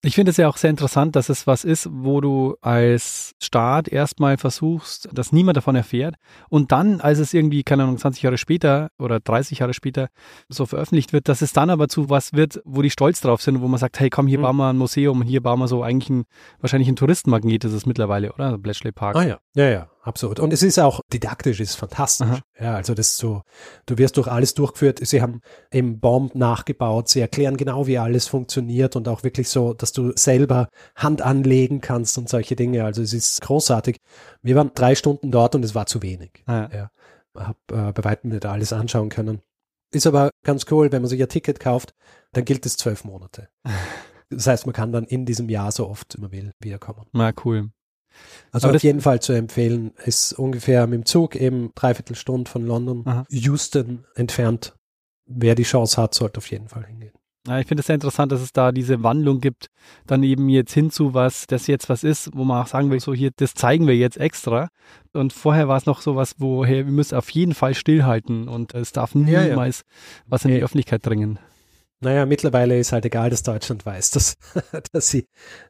S2: Ich finde es ja auch sehr interessant, dass es was ist, wo du als Staat erstmal versuchst, dass niemand davon erfährt und dann, als es irgendwie, keine Ahnung, 20 Jahre später oder 30 Jahre später so veröffentlicht wird, dass es dann aber zu was wird, wo die stolz drauf sind, wo man sagt, hey komm, hier mhm. bauen wir ein Museum, hier bauen wir so eigentlich ein, wahrscheinlich ein Touristenmagnet ist es mittlerweile, oder? Also Bletchley Park.
S1: Ah ja, ja, ja absolut. Und es ist auch didaktisch, ist fantastisch.
S2: Aha.
S1: Ja, also das so, du wirst durch alles durchgeführt. Sie haben eben Bomb nachgebaut. Sie erklären genau, wie alles funktioniert und auch wirklich so, dass du selber Hand anlegen kannst und solche Dinge. Also es ist großartig. Wir waren drei Stunden dort und es war zu wenig.
S2: Ja.
S1: Ja. Hab äh, bei weitem nicht alles anschauen können. Ist aber ganz cool, wenn man sich ein Ticket kauft, dann gilt es zwölf Monate. Das heißt, man kann dann in diesem Jahr so oft man will wiederkommen.
S2: Na, cool.
S1: Also
S2: Aber
S1: auf jeden Fall zu empfehlen, ist ungefähr mit dem Zug eben dreiviertel Stunde von London,
S2: Aha.
S1: Houston entfernt. Wer die Chance hat, sollte auf jeden Fall hingehen.
S2: Ja, ich finde es sehr interessant, dass es da diese Wandlung gibt, dann eben jetzt hinzu, was das jetzt was ist, wo man auch sagen will, so hier, das zeigen wir jetzt extra. Und vorher war es noch so was, wo, hey, wir müssen auf jeden Fall stillhalten und es darf
S1: Ja, ja.
S2: niemals was in die
S1: Ja.
S2: Öffentlichkeit dringen.
S1: Naja, mittlerweile ist halt egal, dass Deutschland weiß, dass, dass sie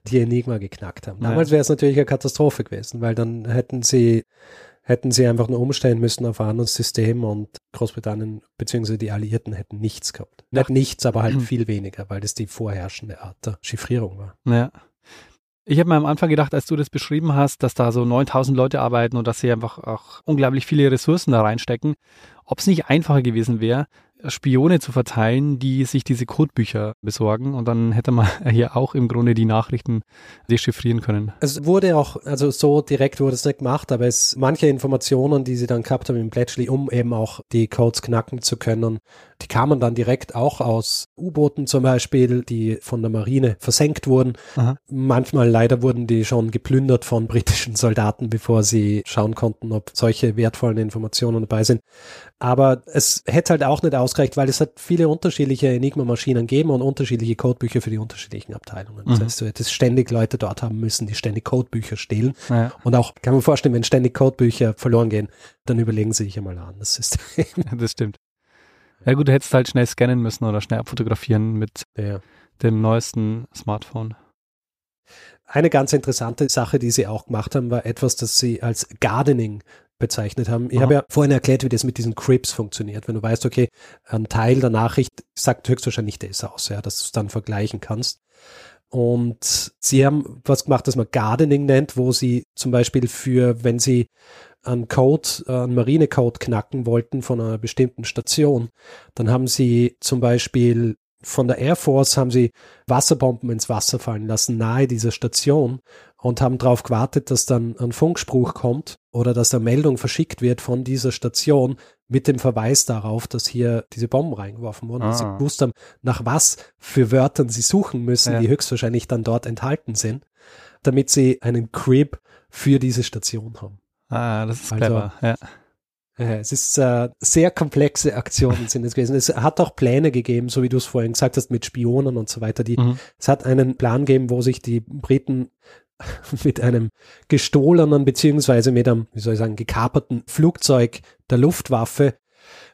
S1: die Enigma geknackt haben.
S2: Ja.
S1: Damals wäre es natürlich eine Katastrophe gewesen, weil dann hätten sie, hätten sie einfach nur umstellen müssen auf ein anderes System und Großbritannien bzw. die Alliierten hätten nichts gehabt. Nicht nichts, aber halt viel weniger, weil das die vorherrschende Art der Chiffrierung war.
S2: Ja. Ich habe mir am Anfang gedacht, als du das beschrieben hast, dass da so 9000 Leute arbeiten und dass sie einfach auch unglaublich viele Ressourcen da reinstecken, ob es nicht einfacher gewesen wäre, Spione zu verteilen, die sich diese Codebücher besorgen und dann hätte man hier auch im Grunde die Nachrichten dechiffrieren können.
S1: Es wurde auch, also so direkt wurde es nicht gemacht, aber es manche Informationen, die sie dann gehabt haben im Bletchley, um eben auch die Codes knacken zu können, die kamen dann direkt auch aus U-Booten zum Beispiel, die von der Marine versenkt wurden.
S2: Aha.
S1: Manchmal leider wurden die schon geplündert von britischen Soldaten, bevor sie schauen konnten, ob solche wertvollen Informationen dabei sind. Aber es hätte halt auch nicht ausgereicht, weil es hat viele unterschiedliche Enigma-Maschinen gegeben und unterschiedliche Codebücher für die unterschiedlichen Abteilungen. Das
S2: Mhm.
S1: heißt, du hättest ständig Leute dort haben müssen, die ständig Codebücher stehlen.
S2: Ja,
S1: Und auch, kann man vorstellen, wenn ständig Codebücher verloren gehen, dann überlegen sie sich einmal an das System.
S2: das stimmt. Ja gut, du hättest halt schnell scannen müssen oder schnell abfotografieren mit
S1: Ja.
S2: dem neuesten Smartphone.
S1: Eine ganz interessante Sache, die sie auch gemacht haben, war etwas, das sie als Gardening bezeichnet haben. Ich habe ja vorhin erklärt, wie das mit diesen Crips funktioniert. Wenn du weißt, okay, ein Teil der Nachricht sagt höchstwahrscheinlich das aus, ja, dass du es dann vergleichen kannst. Und sie haben was gemacht, das man Gardening nennt, wo sie zum Beispiel für, wenn sie einen Code, äh, einen Marinecode knacken wollten von einer bestimmten Station, dann haben sie zum Beispiel von der Air Force haben sie Wasserbomben ins Wasser fallen lassen, nahe dieser Station und haben darauf gewartet, dass dann ein Funkspruch kommt oder dass eine Meldung verschickt wird von dieser Station mit dem Verweis darauf, dass hier diese Bomben reingeworfen wurden. Dass sie
S2: Ah.
S1: gewusst haben, nach was für Wörtern sie suchen müssen,
S2: Ja.
S1: die höchstwahrscheinlich dann dort enthalten sind, damit sie einen Crib für diese Station haben.
S2: Ah, das ist
S1: Also-
S2: clever. Ja.
S1: Äh, Es ist äh, sehr komplexe Aktionen sind es gewesen. Es hat auch Pläne gegeben, so wie du es vorhin gesagt hast, mit Spionen und so weiter. Die,
S2: Mhm.
S1: Es hat einen Plan gegeben, wo sich die Briten mit einem gestohlenen beziehungsweise mit einem, wie soll ich sagen, gekaperten Flugzeug der Luftwaffe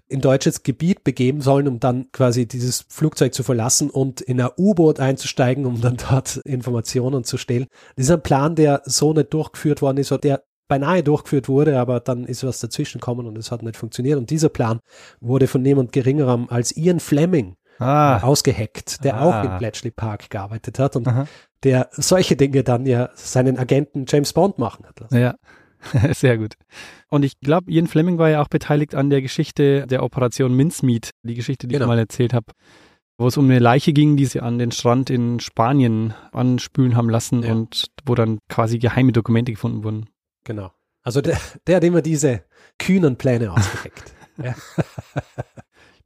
S1: in deutsches Gebiet begeben sollen, um dann quasi dieses Flugzeug zu verlassen und in ein U-Boot einzusteigen, um dann dort Informationen zu stehlen. Das ist ein Plan, der so nicht durchgeführt worden ist, oder der beinahe durchgeführt wurde, aber dann ist was dazwischen gekommen und es hat nicht funktioniert. Und dieser Plan wurde von niemand geringerem als Ian Fleming
S2: Ah,
S1: ausgeheckt, der
S2: Ah.
S1: auch in Bletchley Park gearbeitet hat und
S2: Aha.
S1: der solche Dinge dann ja seinen Agenten James Bond machen hat lassen.
S2: ja. Sehr gut. Und ich glaube, Ian Fleming war ja auch beteiligt an der Geschichte der Operation Mincemeat, die Geschichte, die
S1: Genau.
S2: ich mal erzählt habe, wo es um eine Leiche ging, die sie an den Strand in Spanien anspülen haben lassen
S1: Ja.
S2: und wo dann quasi geheime Dokumente gefunden wurden.
S1: Genau. Also der, der hat immer diese kühnen Pläne ausgeheckt. ja.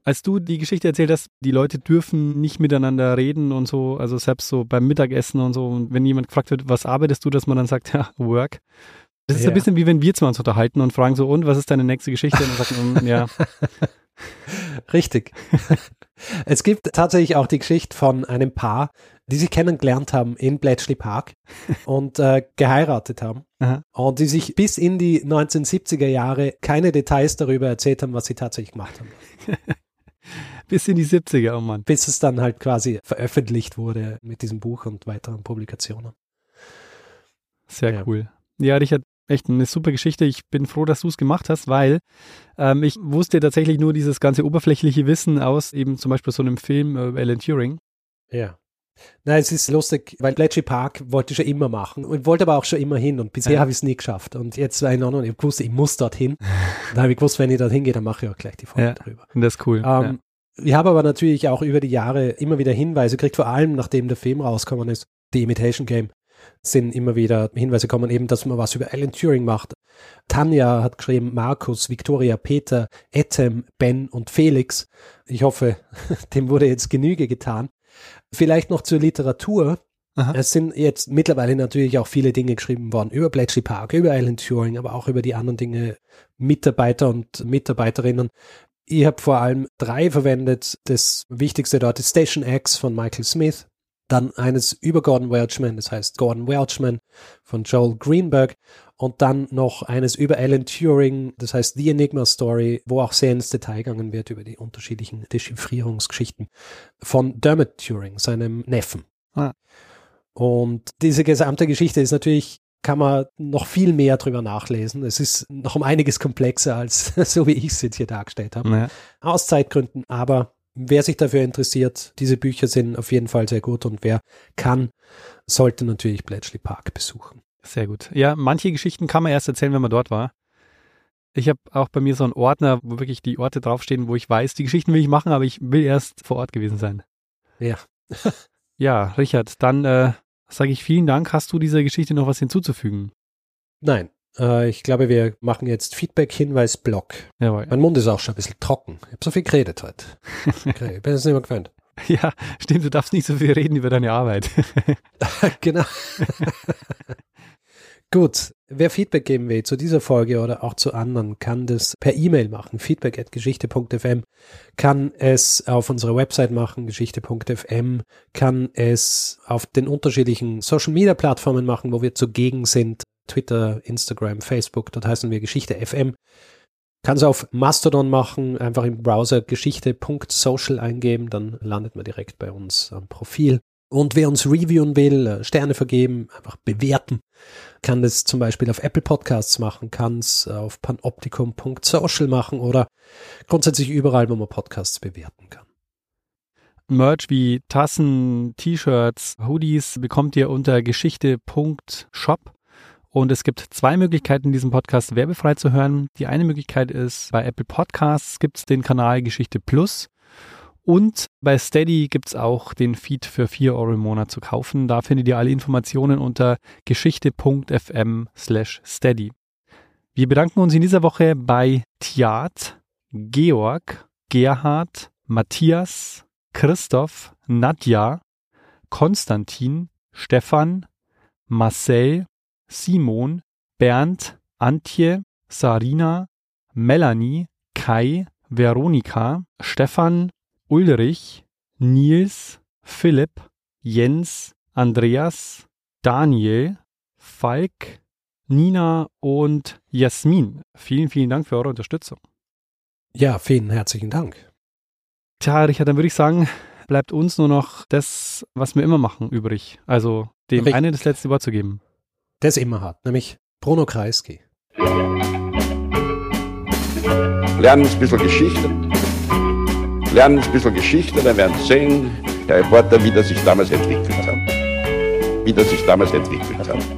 S2: Als du die Geschichte erzählt hast, die Leute dürfen nicht miteinander reden und so, also selbst so beim Mittagessen und so, und wenn jemand gefragt wird, was arbeitest du, dass man dann sagt, ja, Work. Das ist
S1: Ja.
S2: ein bisschen wie wenn wir zwei uns unterhalten und fragen so, und was ist deine nächste Geschichte? Und dann mm, ja,
S1: Richtig. es gibt tatsächlich auch die Geschichte von einem Paar, die sich kennengelernt haben in Bletchley Park und äh, geheiratet haben.
S2: Aha.
S1: Und die sich bis in die 1970er Jahre keine Details darüber erzählt haben, was sie tatsächlich gemacht haben.
S2: bis in die 70er, oh Mann.
S1: Bis es dann halt quasi veröffentlicht wurde mit diesem Buch und weiteren Publikationen.
S2: Sehr
S1: Ja.
S2: cool. Ja, Richard, echt eine super Geschichte. Ich bin froh, dass du es gemacht hast, weil ähm, ich wusste tatsächlich nur dieses ganze oberflächliche Wissen aus eben zum Beispiel so einem Film äh, Alan Turing.
S1: Ja. Na, es ist lustig, weil Bletchley Park wollte ich schon immer machen und wollte aber auch schon immer hin und bisher
S2: Ja.
S1: habe ich es nie geschafft. Und jetzt war ich noch, ich wusste, ich muss dorthin. Dann habe ich gewusst, wenn ich dorthin gehe, dann mache ich auch gleich die Folge
S2: Ja.
S1: drüber.
S2: Das ist cool. ja.
S1: Ähm, Ich habe aber natürlich auch über die Jahre immer wieder Hinweise gekriegt, vor allem nachdem der Film rausgekommen ist, die Imitation Game, sind immer wieder Hinweise gekommen, eben, dass man was über Alan Turing macht. Tanja hat geschrieben, Markus, Victoria, Peter, Etem, Ben und Felix. Ich hoffe, dem wurde jetzt Genüge getan. Vielleicht noch zur Literatur.
S2: Aha.
S1: Es sind jetzt mittlerweile natürlich auch viele Dinge geschrieben worden über Bletchley Park, über Alan Turing, aber auch über die anderen Dinge, Mitarbeiter und Mitarbeiterinnen. Ich habe vor allem drei verwendet. Das wichtigste dort ist Station X von Michael Smith. Dann eines über Gordon Welchman, das heißt Gordon Welchman von Joel Greenberg. Und dann noch eines über Alan Turing, das heißt The Enigma Story, wo auch sehr ins Detail gegangen wird über die unterschiedlichen Dechiffrierungsgeschichten von Dermot Turing, seinem Neffen.
S2: Ah.
S1: Und diese gesamte Geschichte ist natürlich, kann man noch viel mehr drüber nachlesen. Es ist noch um einiges komplexer als so, wie ich es jetzt hier dargestellt habe
S2: Naja.
S1: aus Zeitgründen, aber wer sich dafür interessiert, diese Bücher sind auf jeden Fall sehr gut und wer kann, sollte natürlich Bletchley Park besuchen.
S2: Sehr gut. Ja, manche Geschichten kann man erst erzählen, wenn man dort war. Ich habe auch bei mir so einen Ordner, wo wirklich die Orte draufstehen, wo ich weiß, die Geschichten will ich machen, aber ich will erst vor Ort gewesen sein.
S1: Ja.
S2: ja, Richard, dann äh, sage ich vielen Dank. Hast du dieser Geschichte noch was hinzuzufügen?
S1: Nein, äh, ich glaube, wir machen jetzt Feedback-Hinweis-Block.
S2: Jawohl.
S1: Mein Mund ist auch schon ein bisschen trocken. Ich habe so viel geredet heute. Okay, ich bin jetzt nicht mehr gewöhnt.
S2: Ja, stimmt, du darfst nicht so viel reden über deine Arbeit.
S1: genau. Gut, wer Feedback geben will zu dieser Folge oder auch zu anderen, kann das per E-Mail machen, feedback.geschichte.fm, kann es auf unserer Website machen, geschichte.fm, kann es auf den unterschiedlichen Social-Media-Plattformen machen, wo wir zugegen sind, Twitter, Instagram, Facebook, dort heißen wir Geschichte FM. Kann es auf Mastodon machen, einfach im Browser geschichte.social eingeben, dann landet man direkt bei uns am Profil. Und wer uns reviewen will, äh, Sterne vergeben, einfach bewerten, kann das zum Beispiel auf Apple Podcasts machen, kann es auf panoptikum.social machen oder grundsätzlich überall, wo man Podcasts bewerten kann.
S2: Merch wie Tassen, T-Shirts, Hoodies bekommt ihr unter geschichte.shop. Und es gibt zwei Möglichkeiten, diesen Podcast werbefrei zu hören. Die eine Möglichkeit ist, bei Apple Podcasts gibt es den Kanal Geschichte Plus. Und bei Steady gibt es auch den Feed für 4 Euro im Monat zu kaufen. Da findet ihr alle Informationen unter geschichte.fm slash steady. Wir bedanken uns in dieser Woche bei Tiat, Georg, Gerhard, Matthias, Christoph, Nadja, Konstantin, Stefan, Marcel, Simon, Bernd, Antje, Sarina, Melanie, Kai, Veronika, Stefan, Ulrich, Nils, Philipp, Jens, Andreas, Daniel, Falk, Nina und Jasmin. Vielen, vielen Dank für eure Unterstützung.
S1: Ja, vielen herzlichen Dank.
S2: Tja, Richard, dann würde ich sagen, bleibt uns nur noch das, was wir immer machen, übrig. Also dem einen das letzte Wort zu geben.
S1: Der es immer hat, nämlich Bruno Kreisky.
S3: Lernen ein bisschen Geschichte. Lernen ein bisschen Geschichte, dann werden Sie sehen, der Reporter, wie das sich damals entwickelt hat. Wie das sich damals entwickelt hat.